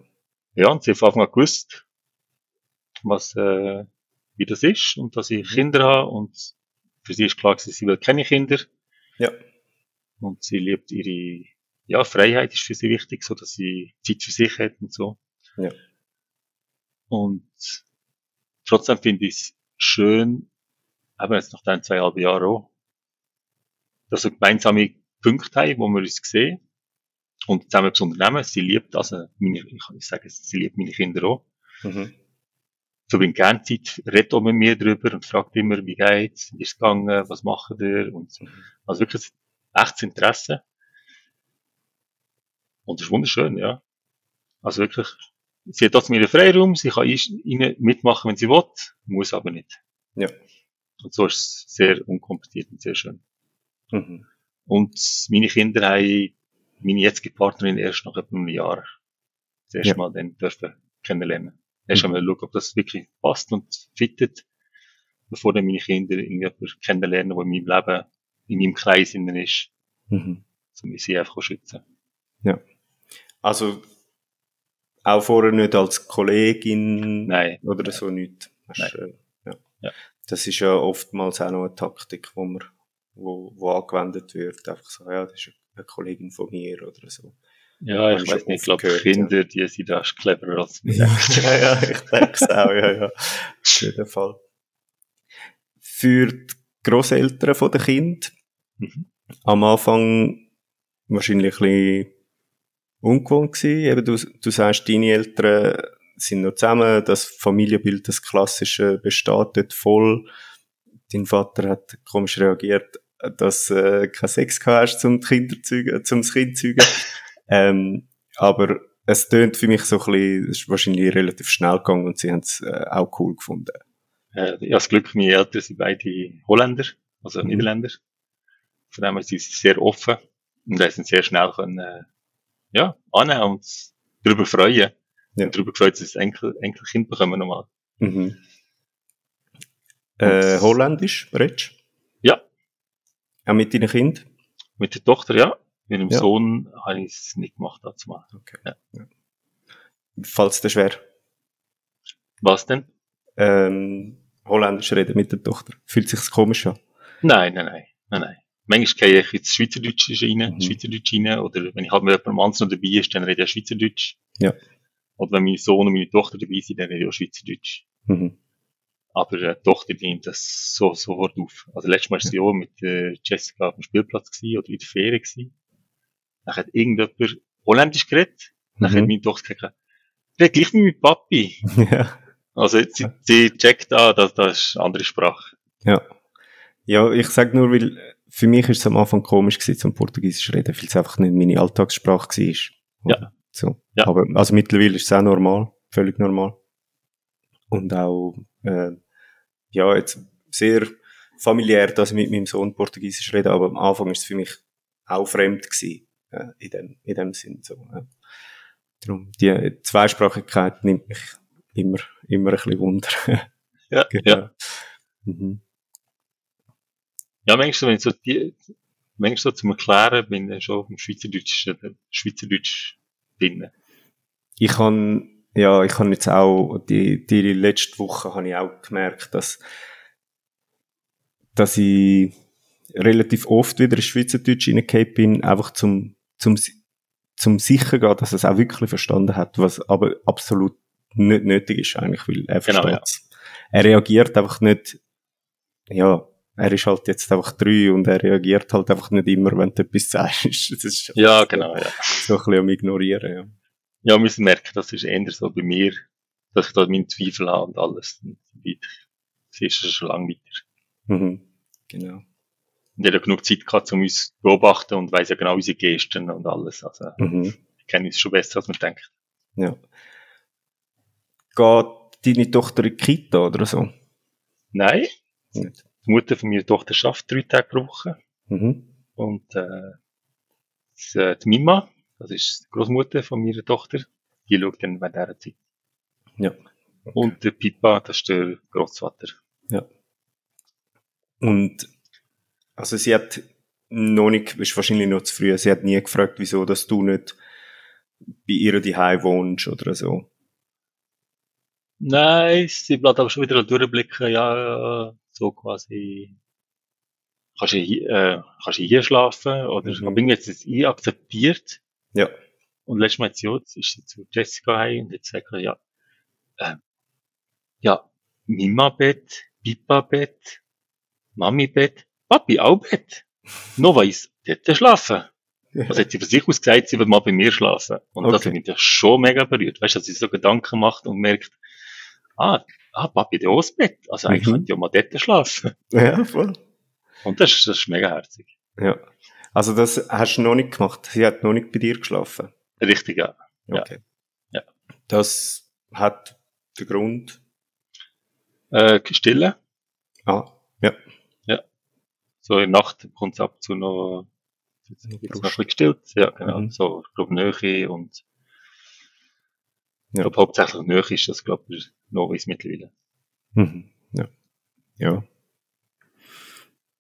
Ja, und sie haben von Anfang an gewusst, was, äh, wie das ist und dass ich mhm. Kinder habe und für sie ist klar, sie will keine Kinder. Ja. Und sie liebt ihre, ja, Freiheit ist für sie wichtig, so dass sie Zeit für sich hat und so. Ja. Und trotzdem finde ich es schön, eben jetzt nach den zweieinhalb Jahren auch, dass wir gemeinsame Punkte haben, wo wir uns sehen. Und zusammen das Unternehmen, sie liebt, also meine, ich kann nicht sagen, sie liebt meine Kinder auch. Mhm. Verbringt gerne Zeit, redet auch mit mir drüber und fragt immer, wie geht's, wie ist es gegangen, was machen wir und, mhm. also wirklich echtes Interesse. Und das ist wunderschön, ja. Also wirklich, sie hat trotzdem ihren Freiraum, sie kann rein mitmachen, wenn sie will, muss aber nicht. Ja. Und so ist es sehr unkompliziert und sehr schön. Mhm. Und meine Kinder haben meine jetzige Partnerin erst nach etwa einem Jahr das erste ja. Mal dann dürfen kennenlernen. Erst mhm. einmal schauen, ob das wirklich passt und fittet, bevor dann meine Kinder irgendwie kennenlernen, der in meinem Leben, in meinem Kreis innen ist, mhm. um sie einfach schützen. Ja. Also, auch vorher nicht als Kollegin Nein. oder so nicht. Nein. Äh, ja. ja. Das ist ja oftmals auch noch eine Taktik, wo man, wo, wo angewendet wird. Einfach so, ja, das ist eine Kollegin von mir oder so. Ja, ich weiß nicht, ich glaube, Kinder, ja. die sind da cleverer als wir. ja, ja, ich denke es auch, ja, ja. Auf jeden Fall. Für die Grosseltern von den Kind mhm. am Anfang wahrscheinlich ein bisschen ungewohnt gewesen. Eben, du, du sagst, deine Eltern sind noch zusammen, das Familienbild, das klassische, besteht dort voll. Dein Vater hat komisch reagiert, dass äh, kein Sex hast zum Kinder zeugen, zum Kind zeugen. ähm, aber es tönt für mich so ein bisschen, es ist wahrscheinlich relativ schnell gegangen und sie haben es äh, auch cool gefunden. Äh, ich habe das Glück, meine Eltern sind beide Holländer, also mhm. Niederländer. Von dem her sind sie sehr offen und haben sehr schnell können, äh, ja, annehmen und darüber freuen. Ja. Und darüber gefreut, dass sie Enkel, Enkelkind bekommen nochmal. Mhm. Äh, Holländisch, redest Ja. Auch mit deinen Kind? Mit der Tochter, ja. Mit dem ja. Sohn habe ich es nicht gemacht dazu mal. Okay. Ja. ja. Falls das schwer. Was denn? Ähm, Holländisch reden mit der Tochter. Fühlt sich komisch an? Nein, nein, nein, nein, nein manchmal gehe ich ins Schweizerdeutsch rein, mhm. Schweizerdeutsch rein, oder wenn ich halt mit jemandem anderen dabei ist, dann rede ich Schweizerdeutsch. Ja. Oder wenn mein Sohn und meine Tochter dabei sind, dann rede ich auch Schweizerdeutsch. Mhm. Aber äh, die Tochter nimmt das so sofort auf. Also letztes Mal war sie auch mit äh, Jessica auf dem Spielplatz gewesen, oder in der Ferien gewesen. Dann hat irgendjemand Holländisch geredet. Dann mhm. hat meine Tochter gesagt, red gleich wie mit Papi. Ja. Also sie, sie checkt da, dass das ist eine andere Sprache. Ja. Ja, ich sag nur, weil für mich ist es am Anfang komisch gewesen, zum Portugiesisch reden, weil es einfach nicht meine Alltagssprache war. Ja. So. ja. Aber, also mittlerweile ist es auch normal, völlig normal. Und auch, äh, ja, jetzt sehr familiär, dass ich mit meinem Sohn Portugiesisch rede, aber am Anfang ist es für mich auch fremd gewesen, äh, in dem, in dem Sinn, so. Äh. Darum, die Zweisprachigkeit nimmt mich immer, immer ein bisschen Wunder. ja, genau. ja. Mhm. Ja, manchmal, wenn ich so die, manchmal so zum Erklären bin ich schon im Schweizerdeutsch, Schweizerdeutsch drin. Ich kann, ja, ich habe jetzt auch, die, die letzte Woche habe ich auch gemerkt, dass, dass ich relativ oft wieder in Schweizerdeutsch reingekommen bin, einfach zum, zum, zum sicher gehen, dass er es auch wirklich verstanden hat, was aber absolut nicht nötig ist eigentlich, weil er versteht genau, ja. Er reagiert einfach nicht, ja, er ist halt jetzt einfach drei und er reagiert halt einfach nicht immer, wenn du etwas sagst. Das ist ja, genau, ja. So ein bisschen am Ignorieren, ja. Ja, wir müssen merken, das ist eher so bei mir, dass ich da meinen Zweifel habe und alles. Und sie ist schon lange weiter. Mhm. Genau. Und er hat genug Zeit gehabt, um uns zu beobachten und weiß ja genau unsere Gesten und alles. Also, mhm. ich kenne uns schon besser, als man denkt. Ja. Geht deine Tochter in die Kita oder so? Nein. Nicht die Mutter von meiner Tochter schafft drei Tage pro Woche. Mhm. Und äh, äh, die Mima, das ist die Großmutter von meiner Tochter, die schaut dann bei dieser Zeit. Ja. Okay. Und der Pippa, das ist der Großvater. Ja. Und also sie hat noch nicht, ist wahrscheinlich noch zu früh, sie hat nie gefragt, wieso, dass du nicht bei ihr daheim wohnst oder so. Nein, sie bleibt aber schon wieder durchblicken, ja, so quasi, kannst du, äh, kannst du hier schlafen oder mhm. habe jetzt das I akzeptiert. Ja. Und letztes Mal jetzt, ist sie zu Jessica heim und jetzt sagt er, ja, äh, ja, Mima-Bett, Pipa-Bett, Mami Bett, Papi auch Bett. Nova ist dort schlafen. Also hat sie von sich aus gesagt, sie wird mal bei mir schlafen. Und okay. das hat mich schon mega berührt. Weißt du, dass sie so Gedanken macht und merkt, ah, ah Papi, der Bett. Also eigentlich mhm. könnte ich ja mal dort schlafen. Ja, voll. Und das, das ist mega herzig. Ja. Also das hast du noch nicht gemacht. Sie hat noch nicht bei dir geschlafen. Richtig, ja. Okay. Ja. Das hat den Grund. Äh, Stille. Ah, ja. Ja. So in der Nacht kommt es ab zu noch, jetzt noch ein bisschen gestillt. Ja, genau. Mhm. So, ich glaube, Nähe und, ja. glaube, hauptsächlich Nähe ist das, glaube ich, Novis mittlerweile. Mhm. Ja. Ja.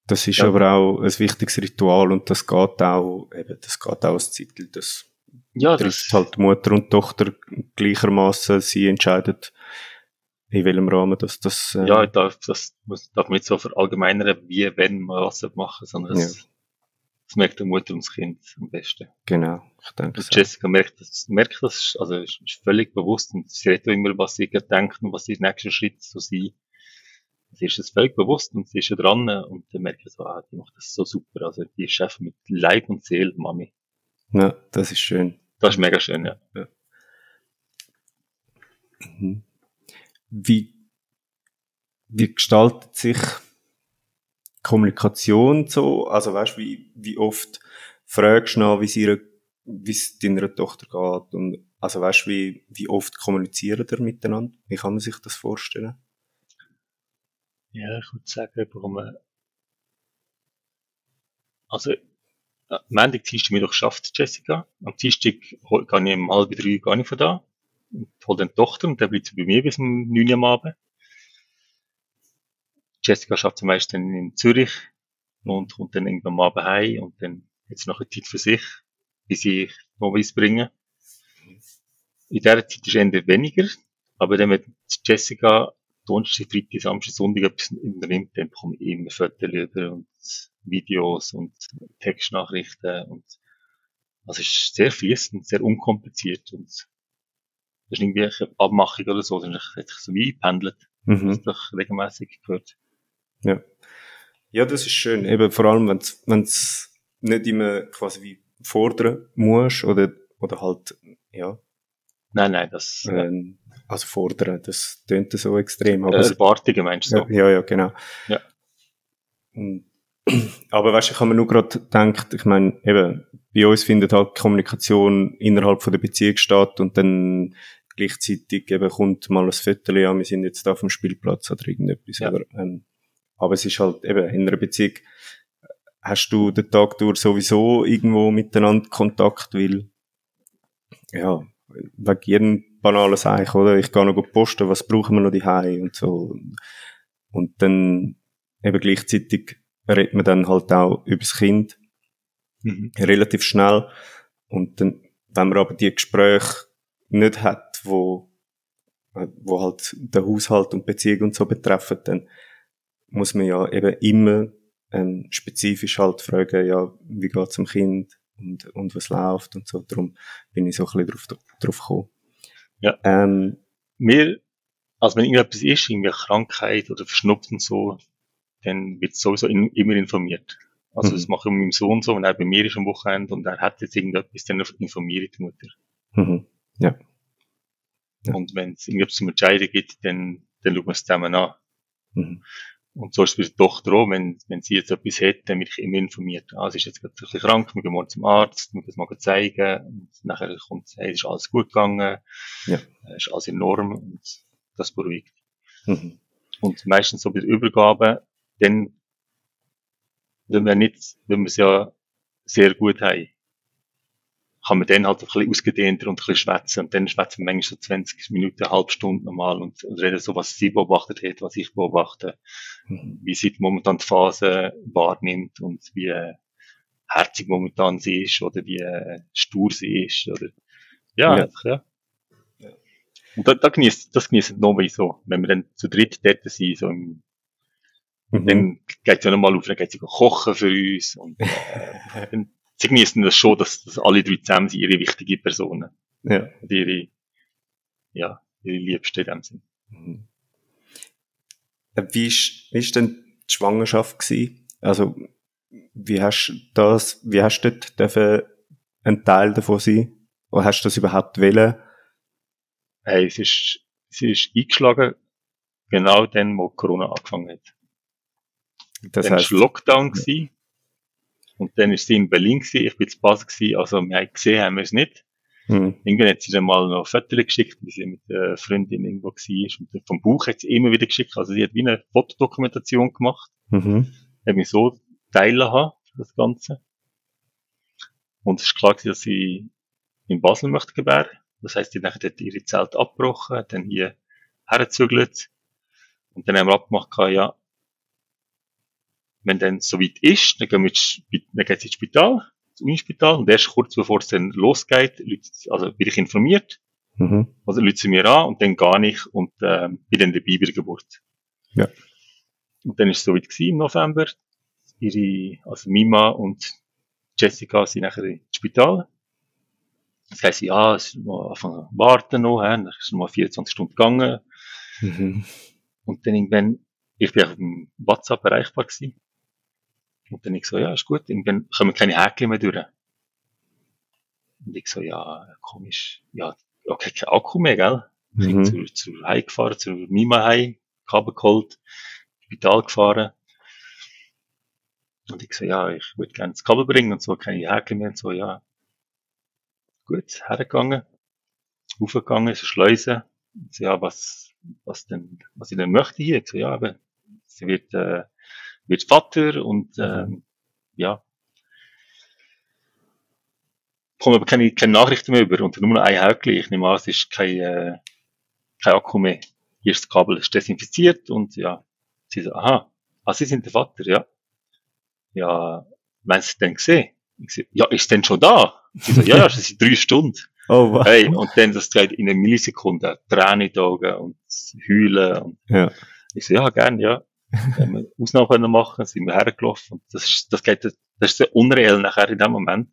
Das ist ja. aber auch ein wichtiges Ritual und das geht auch, eben, das geht auch als Titel, das ja, trifft halt Mutter und Tochter gleichermaßen, sie entscheidet, in welchem Rahmen das, das, äh Ja, darf, das darf man nicht so verallgemeinern, wie, wenn man was machen, sondern das, ja. Das merkt der Mutter und das Kind am besten. Genau, ich denke so. Jessica merkt das, merkt das, also ist, ist völlig bewusst und sie redet immer, was sie denkt und was ihr nächster Schritt so sein sie ist es völlig bewusst und sie ist ja dran und dann merke ich so, ah, die macht das so super. Also die ist einfach mit Leib und Seele Mami. Ja, das ist schön. Das ist mega schön, ja. ja. Mhm. Wie, wie gestaltet sich Kommunikation so? Also weißt wie, wie oft fragst du nach, wie ihrer, wie es deiner Tochter geht? Und, also weißt wie, wie oft kommunizieren ihr miteinander? Wie kann man sich das vorstellen? Ja, ich würde sagen, warum also, am Montag, Dienstag, Mittwoch schafft Jessica. Am Dienstag gehe ich um halb drei gar nicht von da. Und hole dann Tochter und dann bleibt sie bei mir bis um neun am Abend. Jessica schafft zum Beispiel in Zürich und kommt dann irgendwann Abend heim und dann hat sie noch eine Zeit für sich, bis ich noch was bringe. In dieser Zeit ist eher weniger, aber dann, wenn Jessica Donnerstag, Freitag, Samstag, Sonntag etwas unternimmt, dann bekomme ich immer Fotos über und Videos und Textnachrichten und also es ist sehr fließend, sehr unkompliziert und das ist nicht irgendwelche Abmachung oder so, sondern es hat sich so wie eingependelt, mhm. was doch regelmäßig gehört. Ja. Ja, das ist schön. Eben vor allem, wenn es nicht immer quasi wie fordern musst oder, oder halt, ja. Nein, nein, das, ähm, also fordern, das tönt so extrem. Aber äh, Erwartungen meinst du? Ja, ja, genau. Ja. Aber weißt du, ich habe mir nur gerade gedacht, ich meine, eben, bei uns findet halt Kommunikation innerhalb von der Beziehung statt und dann gleichzeitig eben kommt mal ein Viertel an, wir sind jetzt da auf dem Spielplatz oder irgendetwas. Ja. Aber, ähm, aber es ist halt eben in einer Beziehung, hast du den Tag durch sowieso irgendwo miteinander Kontakt, weil, ja, wegen jedem banalen Seich, oder? Ich gehe noch posten, was brauchen wir noch die und so. Und dann eben gleichzeitig redet man dann halt auch über das Kind. Mhm. Relativ schnell. Und dann, wenn man aber die Gespräche nicht hat, wo, wo halt den Haushalt und Beziehung und so betreffen, dann muss man ja eben immer ähm, spezifisch halt fragen, ja, wie geht's dem Kind und, und was läuft und so. Darum bin ich so ein bisschen drauf, drauf gekommen. Ja. Ähm, mir, also wenn irgendetwas ist, irgendwie Krankheit oder verschnupft und so, dann wird sowieso in, immer informiert. Also mhm. das mache ich mit meinem Sohn so, wenn er bei mir ist am Wochenende und er hat jetzt irgendetwas, dann informiere ich die Mutter. Mhm. Ja. ja. Und wenn es irgendetwas zum Entscheiden gibt, dann, dann schauen wir es zusammen an. Mhm. Und so ist es bei der Tochter auch, wenn, wenn sie jetzt etwas hat, dann wird ich immer informiert. Ah, sie ist jetzt gerade ein bisschen krank, wir gehen morgen zum Arzt, wir das mal zeigen. Und nachher kommt, hey, ist alles gut gegangen, ja. Äh, ist alles in Norm und das beruhigt. Mhm. Und meistens so bei der Übergabe, dann, wenn wir nicht, wenn wir es ja sehr gut haben, kann man dann halt ein bisschen ausgedehnter und ein bisschen schwätzen. Und dann schwätzen wir manchmal so 20 Minuten, eine halbe Stunde normal und, reden so, was sie beobachtet hat, was ich beobachte, mhm. wie sie momentan die Phase wahrnimmt und wie herzig momentan sie ist oder wie stur sie ist oder, ja, ja. Einfach, ja. Und da, da genießt, das genießt Novi so, wenn wir dann zu dritt dort sind, so im, mhm. dann geht's ja nochmal auf, dann geht's kochen für uns und äh, dann sie genießen das schon, dass, dass alle drei zusammen sind, ihre wichtigen Personen. Ja. Und ihre, ja, ihre Liebste in dem Sinn. Mhm. Wie ist, wie ist denn die Schwangerschaft gewesen. Also, wie hast du das, wie hast du dort dürfen ein Teil davon sein? Oder hast du das überhaupt wollen? Hey, es ist, es ist eingeschlagen, genau dann, wo Corona angefangen hat. Das dann heißt, war Lockdown gewesen, und dann ist sie in Berlin gewesen, ich bin zu Basel gewesen, also wir haben gesehen, haben wir es nicht. Mhm. Irgendwann hat sie dann mal noch Fotos geschickt, wie sie mit einer Freundin irgendwo war. Und vom Buch hat sie immer wieder geschickt. Also sie hat wie eine Fotodokumentation gemacht. Mhm. Hat mich so teilen haben, das Ganze. Und es ist klar dass sie in Basel möchte gebären. Das heisst, sie hat ihre Zelt abgebrochen, dann hier herzügelt. Und dann haben wir abgemacht, ja, wenn dann soweit ist, dann gehen wir dann geht's ins Spital das Unispital und erst kurz bevor es dann losgeht, also bin ich informiert, mhm. also Leute sie mir an und dann gar nicht und äh, bin dann dabei bei der Geburt. Ja. Und dann ist es soweit gewesen im November. Ihre, also Mima und Jessica sind nachher ins Spital. Das heisst, ja, es ist noch anfangen warten noch, he, dann ist noch mal 24 Stunden gegangen. Mhm. Und dann irgendwann, ich bin auf dem WhatsApp erreichbar gewesen. Und dann ich so, ja, ist gut, irgendwann kommen keine Häkchen mehr durch. Und ich so, ja, komisch, ja, okay, kein Akku mehr, gell? Ich bin mhm. zu, zu Hause gefahren, zu Mima Hause, Kabel geholt, Spital gefahren. Und ich so, ja, ich würde gerne das Kabel bringen und so, keine Häkchen mehr und so, ja. Gut, hergegangen, aufgegangen, so Schleuse. Und so, ja, was, was denn, was ich denn möchte hier? Ich so, ja, aber sie wird, äh, wird Vater und ähm, ja. Kommen aber keine, keine Nachrichten mehr über und nur noch ein Häkchen. Ich nehme an, es ist kein, äh, kein Akku mehr. Hier ist das Kabel ist desinfiziert und ja. Sie so, aha, ah, Sie sind der Vater, ja. Ja, wenn Sie denn gesehen? Ich so, ja, ist denn schon da? Sie so, ja, ja, schon seit drei Stunden. Oh, wow. Hey, und dann, das geht in einer Millisekunde, Tränen in die Augen und Heulen. Und ja. Ich so, ja, gern, ja wenn wir Ausnahmen können machen, sind wir hergelaufen. Und das ist, das geht, das ist sehr unreal nachher in dem Moment.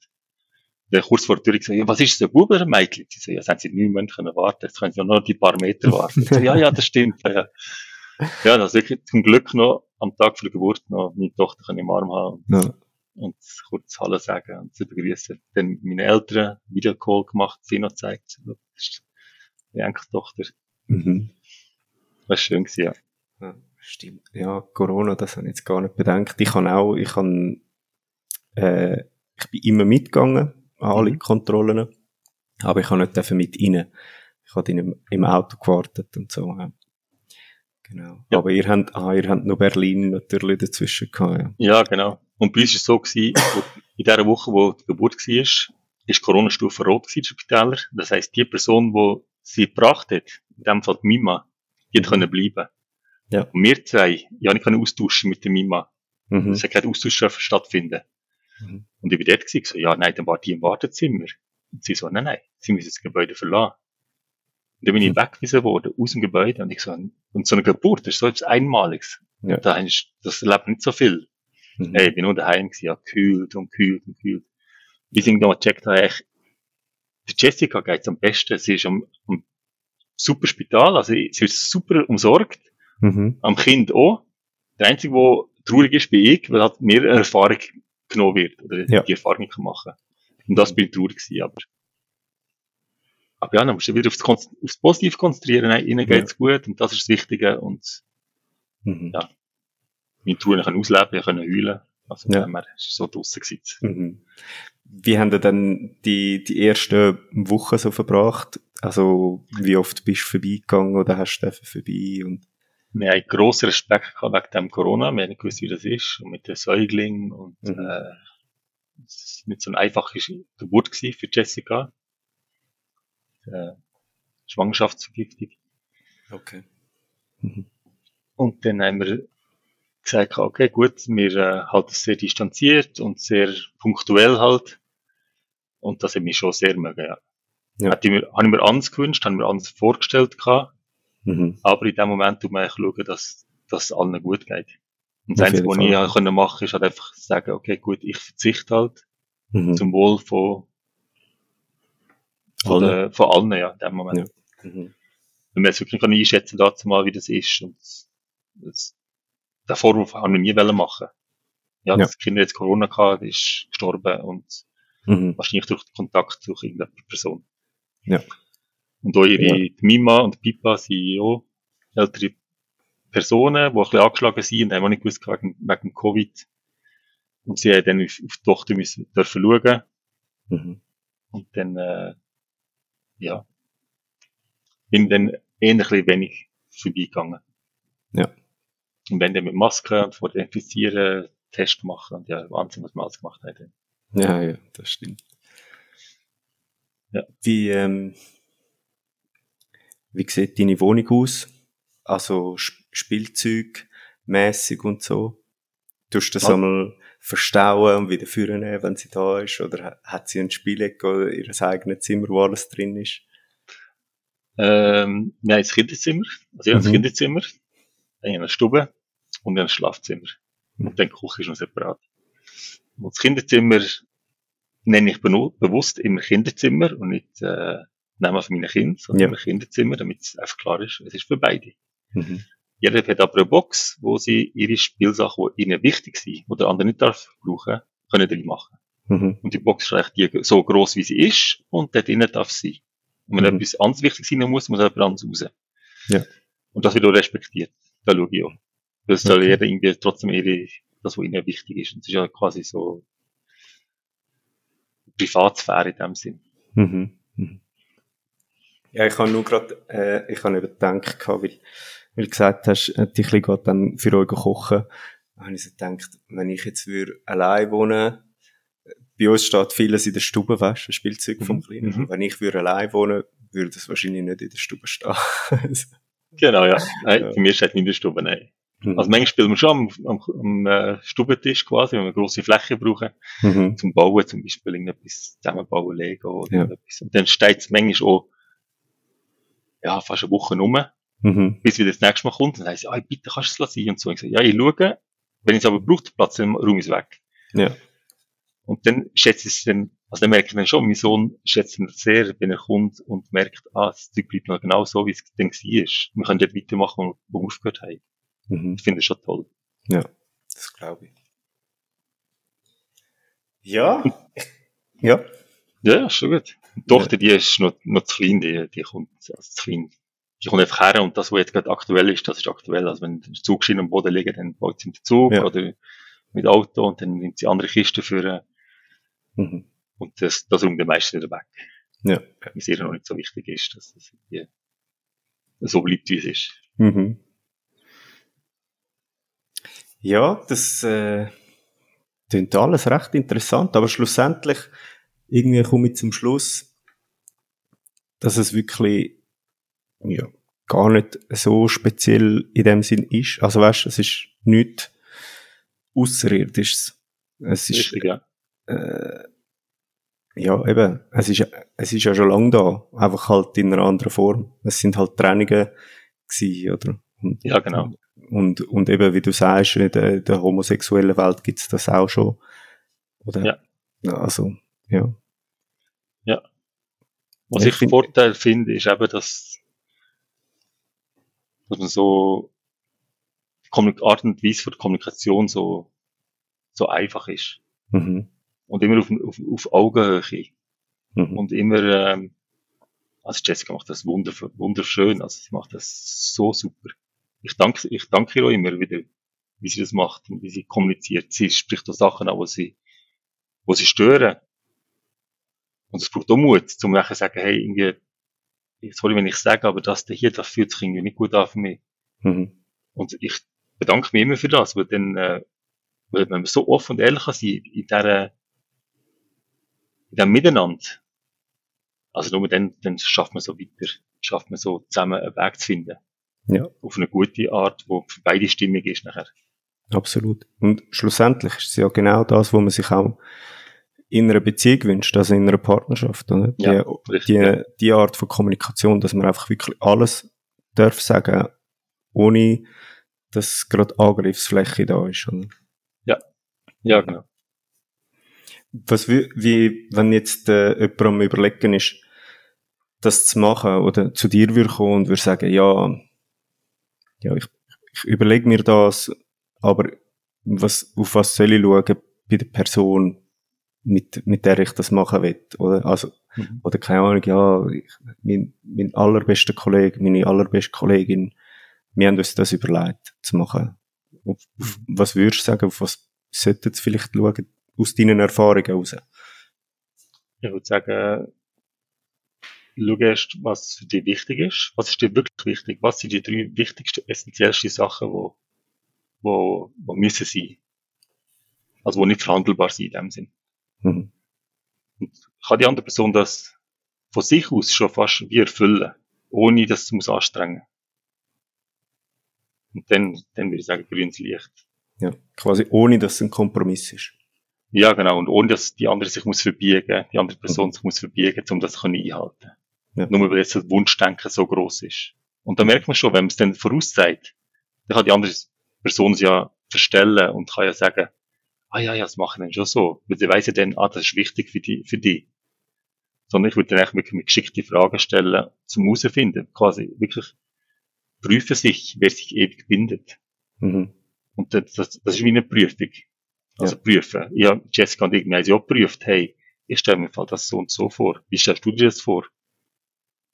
Der kurz vor der Tür gesagt, ja, was ist das, ein Bub oder ein Mädchen? Die so, ja, das haben sie neun Monate können warten, jetzt können sie ja nur die paar Meter warten. so, ja, ja, das stimmt, ja. Ja, das wirklich zum Glück noch am Tag vor der Geburt noch meine Tochter im Arm haben. Ja. Und kurz Hallo sagen und sie begrüßen. Dann meine Eltern Videocall gemacht, sie noch gezeigt. Das ist die Enkeltochter. Mhm. Das war schön gewesen, ja. ja. Stimmt. Ja, Corona, das habe ich jetzt gar nicht bedenkt. Ich habe auch, ich habe, äh, ich bin immer mitgegangen an alle mhm. Kontrollen, aber ich habe nicht mit rein. Ich habe im, im Auto gewartet und so. Ja. Genau. Ja. Aber ihr habt, ah, ihr habt noch Berlin natürlich dazwischen gehabt, ja. Ja, genau. Und bei uns war es so gewesen, in der Woche, wo die Geburt war, ist Corona-Stufe rot gewesen, Spitäler. Das heisst, die Person, die sie gebracht hat, in dem Fall die Mima, die mhm. können bleiben. Ja. Und wir zwei, ja, ich kann austauschen mit dem Mima. Mhm. Es hat kein Austausch stattfinden. Mhm. Und ich bin dort gewesen, so, ja, nein, dann war die im Wartezimmer. Und sie so, nein, nein, sie müssen das Gebäude verlassen. Und dann bin ich mhm. weggewiesen worden, aus dem Gebäude, und ich so, und so eine Geburt, das ist so etwas Einmaliges. Ja. Da ist, das lebt nicht so viel. Mhm. Hey, ich bin nur daheim gewesen, ja, kühlt und kühlt und kühlt. Bis ich noch gecheckt habe, echt, der Jessica geht's am besten. Sie ist am, am super Spital, also sie ist super umsorgt. Mhm. Am Kind auch. Der Einzige, der traurig ist, bin ich, weil halt mehr Erfahrung genommen wird, oder ja. die Erfahrung kann machen. Und das bin ich traurig gewesen, aber. Aber ja, dann musst du wieder aufs, aufs Positive konzentrieren. Nein, ihnen geht's ja. gut und das ist das Wichtige und, mhm. ja. Meine Trauer können ausleben, können heulen. Also, ja. wir so draussen gewesen. Mhm. Wie haben dann die, die ersten Wochen so verbracht? Also, wie oft bist du vorbeigegangen oder hast du vorbei und? Wir haben grossen Respekt gehabt wegen dem Corona. Wir haben nicht gewusst, wie das ist. Und mit den Säuglingen. Und, mhm. äh, es war nicht so eine einfache Geburt gewesen für Jessica. Äh, Schwangerschaftsvergiftung. Okay. Mhm. Und dann haben wir gesagt, okay, gut, wir äh, halten es sehr distanziert und sehr punktuell halt. Und das hat mich schon sehr mögen, ja. ja. Hätte ich mir, habe ich mir anders gewünscht, habe ich mir anders vorgestellt gehabt. Mhm. Aber in dem Moment tut man schauen, dass, es allen gut geht. Und das Einzige, was ich halt können machen ist halt einfach sagen, okay, gut, ich verzichte halt mhm. zum Wohl von, von, der, von allen, ja, in dem Moment. Ja. Mhm. Wenn man jetzt wirklich kann einschätzen mal, wie das ist und das, den Vorwurf habe ich nie machen ja, das Kind jetzt Corona gehabt, ist gestorben und mhm. wahrscheinlich durch Kontakt zu irgendeiner Person. Ja. Und auch ihre ja. Mima und Pipa sind auch ältere Personen, die ein bisschen angeschlagen sind und haben auch nicht gewusst wegen, wegen Covid. Und sie haben dann auf, auf die Tochter müssen, dürfen schauen. Mhm. Und dann, äh, ja, bin dann bisschen wenig vorbeigegangen. Ja. Und wenn dann mit Maske und vor dem Infizieren Test machen und ja, Wahnsinn, was man alles gemacht hat. Ja, ja, das stimmt. Ja. Wie, ähm, wie sieht deine Wohnung aus? Also Spielzeugmäßig und so? Tust du das ja. einmal verstauen und wieder führen, wenn sie da ist? Oder hat sie ein Spieleck oder ihr eigenes Zimmer, wo alles drin ist? Ähm, wir haben ein Kinderzimmer. Also ich habe ein mhm. Kinderzimmer, eine Stube und ein Schlafzimmer. Und dann die Küche ist noch separat. Und das Kinderzimmer nenne ich bewusst immer Kinderzimmer und nicht äh, Von meinen Kindern, sondern ja. immer Kinderzimmer, damit es einfach klar ist, es ist für beide. Mhm. Jeder hat aber eine Box, wo sie ihre Spielsachen, die ihnen wichtig sind, die der andere nicht darf brauchen, können drin machen. Mhm. Und die Box ist eigentlich die, so groß, wie sie ist, und dort drinnen darf sie. Und wenn mhm. etwas anderes wichtig sein muss, muss jemand anderes raus. Ja. Und das wird auch respektiert. Da schaue ich auch. Das soll okay. jeder irgendwie trotzdem ihre, das, was ihnen wichtig ist. Und es ist ja quasi so Privatsphäre in dem Sinn. Mhm. Mhm. Ja, ich habe nur gerade, äh, ich habe gedacht, weil, weil du gesagt hast, äh, die Kleine geht dann für euch kochen. Da habe ich so gedacht, wenn ich jetzt würde allein wohnen, bei uns steht vieles in der Stube, weißt du, ein Spielzeug mhm. vom Kleinen. Mhm. Wenn ich würde allein wohnen, würde das wahrscheinlich nicht in der Stube stehen. genau, ja. Nein, bei mir steht nicht in der Stube, nein. Mhm. Also manchmal spielen wir schon am, am, am äh, Stubentisch quasi, wenn wir grosse Fläche brauchen, mhm. zum Bauen, zum Beispiel irgendetwas zusammenbauen, Lego oder ja. etwas. Und dann steht es manchmal auch, ja, fast eine Woche rum, mhm. bis wieder das nächste Mal kommt. Und dann heißt ah, bitte kannst du es lassen und so. Ich sage, ja, ich schaue, wenn ich es aber brauche, der Platz im Raum ist weg. Ja. Und dann schätze ich es dann, also dann merke ich dann schon, mein Sohn schätzt es sehr, wenn er kommt und merkt, ah, das Zeug bleibt noch genau so, wie es dann war. Wir können dort weitermachen, wo wir aufgehört haben. Mhm. Ich finde es schon toll. Ja, das glaube ich. Ja. ja. Ja, schon gut. Die Tochter, die ist noch, noch zu klein, die, die kommt, also zu klein. Die kommt einfach her und das, was jetzt gerade aktuell ist, das ist aktuell. Also wenn der Zugschienen am Boden liegen, dann baut sie mit Zug ja. oder mit Auto und dann nimmt sie andere Kisten für, mhm. und das, das räumt der meiste wieder weg. Ja. Weil es ihr noch nicht so wichtig ist, dass es die, so bleibt, wie es ist. Mhm. Ja, das äh, klingt alles recht interessant, aber schlussendlich irgendwie komme ich zum Schluss, dass es wirklich ja, gar nicht so speziell in dem Sinn ist. Also weißt, es ist nichts Außerirdisches. Es ist Richtig, ja. Äh, ja, eben, es ist, es ist ja schon lange da, einfach halt in einer anderen Form. Es sind halt Trennungen gewesen, oder? Und, ja, genau. Und, und eben, wie du sagst, in der, der homosexuellen Welt gibt's das auch schon. Oder? Ja. Also, ja. Ja. Was ja, ich, ich Vorteil finde, ist eben, dass, dass man so, die Art und Weise von der Kommunikation so, so einfach ist. Mhm. Und immer auf, auf, auf Augenhöhe. Mhm. Und immer, ähm, also Jessica macht das wunderschön, also sie macht das so super ich danke, ich danke ihr auch immer wieder, wie sie das macht und wie sie kommuniziert. Sie spricht auch Sachen an, wo sie, wo sie stören. Und es braucht auch Mut, zum nachher zu sagen, hey, irgendwie, sorry, wenn ich sage, aber das hier, das fühlt sich irgendwie nicht gut an für mich. Mhm. Und ich bedanke mich immer für das, weil dann, äh, weil wenn man so offen und ehrlich kann sein, in dieser, in diesem Miteinander, also nur dann, dann schafft man so weiter, schafft man so zusammen einen Weg zu finden. Ja. Auf eine gute Art, wo für beide stimmig ist nachher. Absolut. Und schlussendlich ist es ja genau das, wo man sich auch in einer Beziehung wünscht, also in einer Partnerschaft. Oder? Die, ja, die, die Art von Kommunikation, dass man einfach wirklich alles darf sagen, ohne dass gerade Angriffsfläche da ist. Oder? Ja, ja, genau. Was wie, wie wenn jetzt äh, jemand am überlegen ist, das zu machen oder zu dir würde kommen und würde sagen, ja, ja, ich, ich überlege mir das, aber was, auf was soll ich schauen bei der Person, mit, mit der ich das machen will, oder? Also, mhm. oder keine Ahnung, ja, ich, mein, mein allerbester Kollege, meine allerbeste Kollegin, wir haben uns das überlegt, zu machen. Auf, auf, mhm. was würdest du sagen, auf was sollten Sie vielleicht schauen, aus deinen Erfahrungen heraus? Ich würde sagen, schau erst, was für dich wichtig ist. Was ist dir wirklich wichtig? Was sind die drei wichtigsten, essentiellsten Sachen, wo, wo, wo müssen sein? Also, wo nicht verhandelbar sind in dem Sinn. Mhm. Und kann die andere Person das von sich aus schon fast wie erfüllen, ohne dass sie muss anstrengen. Und dann, dann würde ich sagen, grünes Licht. Ja, quasi ohne, dass es ein Kompromiss ist. Ja, genau. Und ohne, dass die andere sich muss verbiegen, die andere Person mhm. sich muss verbiegen, um das einhalten ja. Nur weil jetzt das Wunschdenken so groß ist. Und da merkt man schon, wenn man es dann voraussagt, dann kann die andere Person es ja verstellen und kann ja sagen, ah ja, ja, das machen wir dann schon so. Weil sie weiss ja dann, ah, das ist wichtig für die, für die. Sondern ich würde dann eigentlich wirklich geschickte Fragen stellen, zum herausfinden, quasi wirklich prüfen sich, wer sich ewig bindet. Mhm. Und das, das, das ist wie eine Prüfung. Also ja. prüfen. Ja, Jessica und ich, wir haben ja auch geprüft, hey, ich stelle mir das so und so vor. Wie stellst du dir das vor?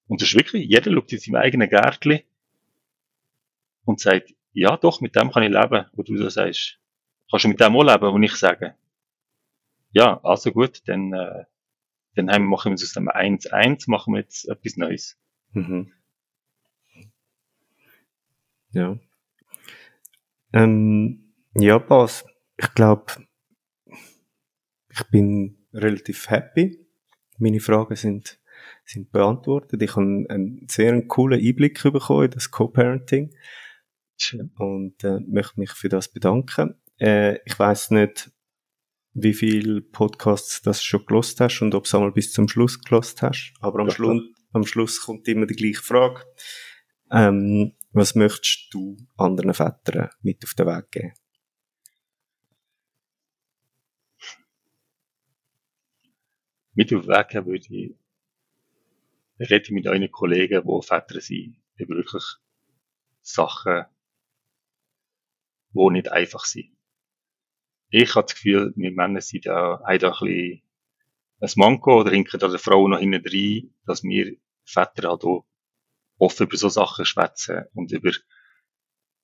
Und das ist wirklich, jeder schaut in seinem eigenen Gärtchen und sagt, ja doch, mit dem kann ich leben, wo du das sagst. Kannst du mit dem auch leben, wo ich sage? Ja, also gut, dann, äh, dann haben, machen wir aus dem 1-1, machen wir jetzt etwas Neues. Mhm. Ja. Ähm, ja, Bas, ich glaube, ich bin relativ happy. Meine Fragen sind sind beantwortet. Ich habe einen sehr coolen Einblick bekommen in das Co-Parenting. Und äh, möchte mich für das bedanken. Äh, ich weiß nicht, wie viele Podcasts das schon gelost hast und ob du einmal bis zum Schluss gelost hast. Aber am, Schluss, am Schluss kommt immer die gleiche Frage. Ähm, was möchtest du anderen Vätern mit auf den Weg geben? Mit auf den Weg geben würde ich rede mit euren Kollegen, die Väter sind, über wirklich Sachen, die nicht einfach sind. Ich habe das Gefühl, wir Männer sind da, haben da ein bisschen ein Manko oder hinken da der Frau noch hinten rein, dass wir Väter halt auch offen über so Sachen schwätzen und über,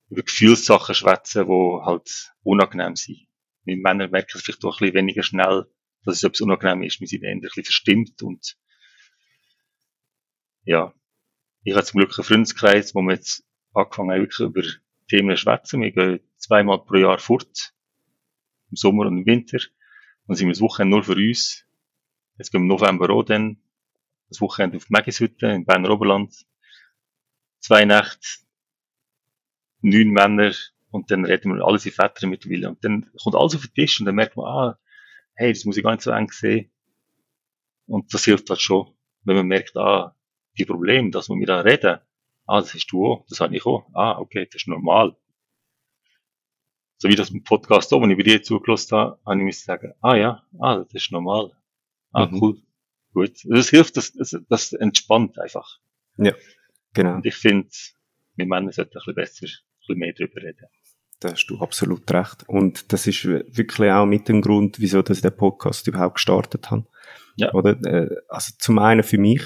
über Gefühlssachen schwätzen, die halt unangenehm sind. Wir Männer merken vielleicht auch ein bisschen weniger schnell, dass es etwas unangenehm ist. Wir sind eher ein bisschen verstimmt und ja, ich habe zum Glück einen Freundeskreis, wo wir jetzt angefangen haben, wirklich über Themen zu schwätzen. Wir gehen zweimal pro Jahr fort. Im Sommer und im Winter. Dann sind wir das Wochenende nur für uns. Jetzt gehen wir im November auch dann. Das Wochenende auf die Megishütte im Berner Oberland. Zwei Nächte. Neun Männer. Und dann reden wir alle sind Väter mittlerweile. Und dann kommt alles auf den Tisch und dann merkt man, ah, hey, das muss ich gar nicht so eng sehen. Und das hilft halt schon. Wenn man merkt, ah, die Probleme, dass wir da reden, ah, das hast du auch, das habe ich auch, ah, okay, das ist normal. So wie das im Podcast ich bei dir zugelassen habe, habe ich mir sagen, ah ja, ah, das ist normal. Ah, mhm. cool. Gut. Das hilft, das, das, das entspannt einfach. Ja, genau. Und ich finde, wir Männer sollten ein bisschen besser, ein bisschen mehr darüber reden. Da hast du absolut recht. Und das ist wirklich auch mit dem Grund, wieso ich den Podcast überhaupt gestartet habe. Ja. Oder, äh, also zum einen für mich,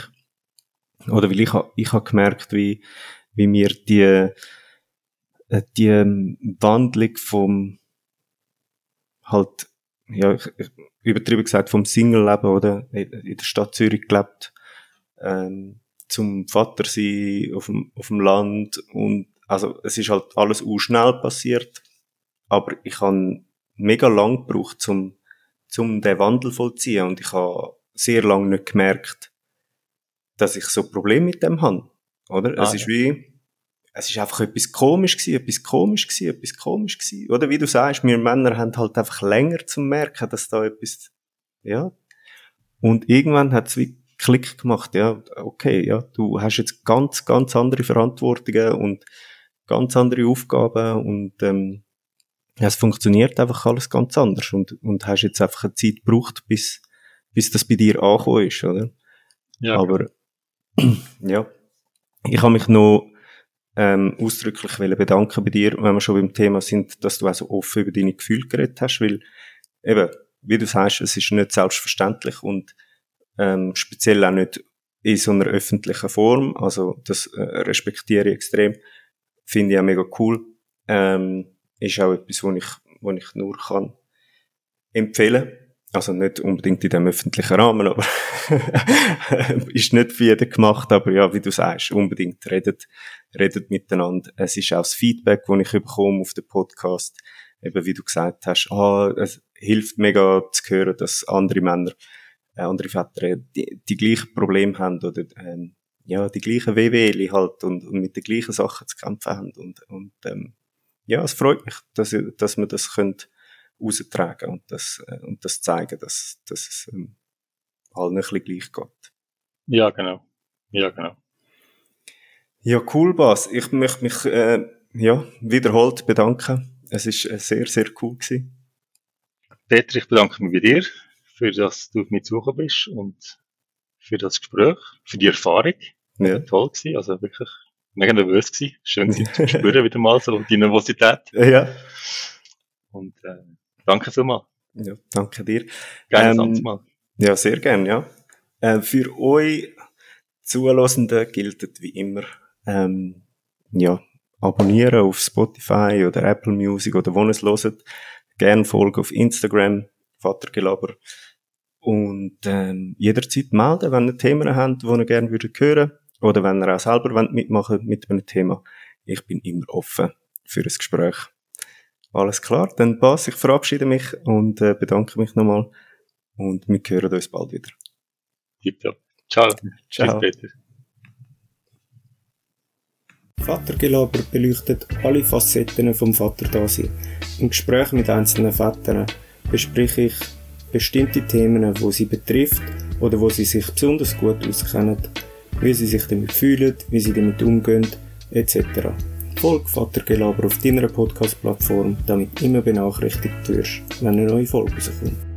oder weil ich, ich habe gemerkt, wie, wie mir die, die Wandlung vom, halt, ja, übertrieben gesagt, vom Single-Leben, oder, in der Stadt Zürich gelebt, ähm, zum Vater sein auf dem, auf dem Land und, also, es ist halt alles schnell passiert, aber ich habe mega lang gebraucht, zum, zum den Wandel vollziehen und ich habe sehr lange nicht gemerkt, dass ich so Probleme mit dem habe. Oder? Ah, es ist ja. wie, es ist einfach etwas komisch gewesen, etwas komisch gewesen, etwas komisch gewesen. Oder wie du sagst, wir Männer haben halt einfach länger zu merken, dass da etwas, ja. Und irgendwann hat es wie Klick gemacht, ja, okay, ja, du hast jetzt ganz, ganz andere Verantwortungen und ganz andere Aufgaben und, ähm, es funktioniert einfach alles ganz anders und, und hast jetzt einfach eine Zeit gebraucht, bis, bis das bei dir angekommen ist, oder? Ja. Aber, ja. Ich habe mich noch ähm, ausdrücklich bedanken bei dir, wenn wir schon beim Thema sind, dass du auch so offen über deine Gefühle geredet hast, weil eben, wie du sagst, es ist nicht selbstverständlich und ähm, speziell auch nicht in so einer öffentlichen Form. Also das äh, respektiere ich extrem. Finde ich auch mega cool. Ähm, ist auch etwas, was ich, was ich nur kann empfehlen. Also nicht unbedingt in dem öffentlichen Rahmen, aber ist nicht für jeden gemacht, aber ja, wie du sagst, unbedingt redet, redet miteinander. Es ist auch das Feedback, das ich bekomme auf den Podcast, eben wie du gesagt hast, ah, es hilft mega zu hören, dass andere Männer äh, andere Väter die, die gleichen Probleme haben oder ähm, ja, die gleichen WWL halt und, und mit den gleichen Sachen zu kämpfen haben. Und, und ähm, ja, es freut mich, dass, dass wir das könnt austragen und das, äh, und das zeigen, dass, dass es ähm, allen ein bisschen gleich geht. Ja, genau. Ja, genau. Ja, cool, Bas. Ich möchte mich äh, ja, wiederholt bedanken. Es ist äh, sehr, sehr cool gewesen. Peter, ich bedanke mich bei dir für dass du auf mich zugekommen bist und für das Gespräch, für die Erfahrung. Ja. Toll gewesen, also wirklich mega nervös gewesen. Schön sie zu spüren wieder mal, so die Nervosität. Ja. Und äh, danke vielmals. Ja, danke dir. Gerne ähm, mal. Ja, sehr gern, ja. Äh, für euch Zuhörenden gilt wie immer, ähm, ja, abonnieren auf Spotify oder Apple Music oder wo ihr es hört. Gerne folgen auf Instagram, Vatergelaber. Und ähm, jederzeit melden, wenn ihr Themen habt, die ihr gerne würdet hören oder wenn ihr auch selber wollt mitmachen mit einem Thema. Ich bin immer offen für ein Gespräch. Alles klar, dann Bas, ich verabschiede mich und äh, bedanke mich nochmal und wir hören uns bald wieder. Tipptopp. Ciao. Ciao. Tschüss, Peter. Vatergelaber beleuchtet alle Facetten vom Vaterdasein. Im Gespräch mit einzelnen Vätern bespreche ich bestimmte Themen, wo sie betrifft oder wo sie sich besonders gut auskennen, wie sie sich damit fühlen, wie sie damit umgehen, etc. Folge Vatergelaber auf deiner Podcast-Plattform, damit immer benachrichtigt wirst, wenn eine neue Folge rauskommt.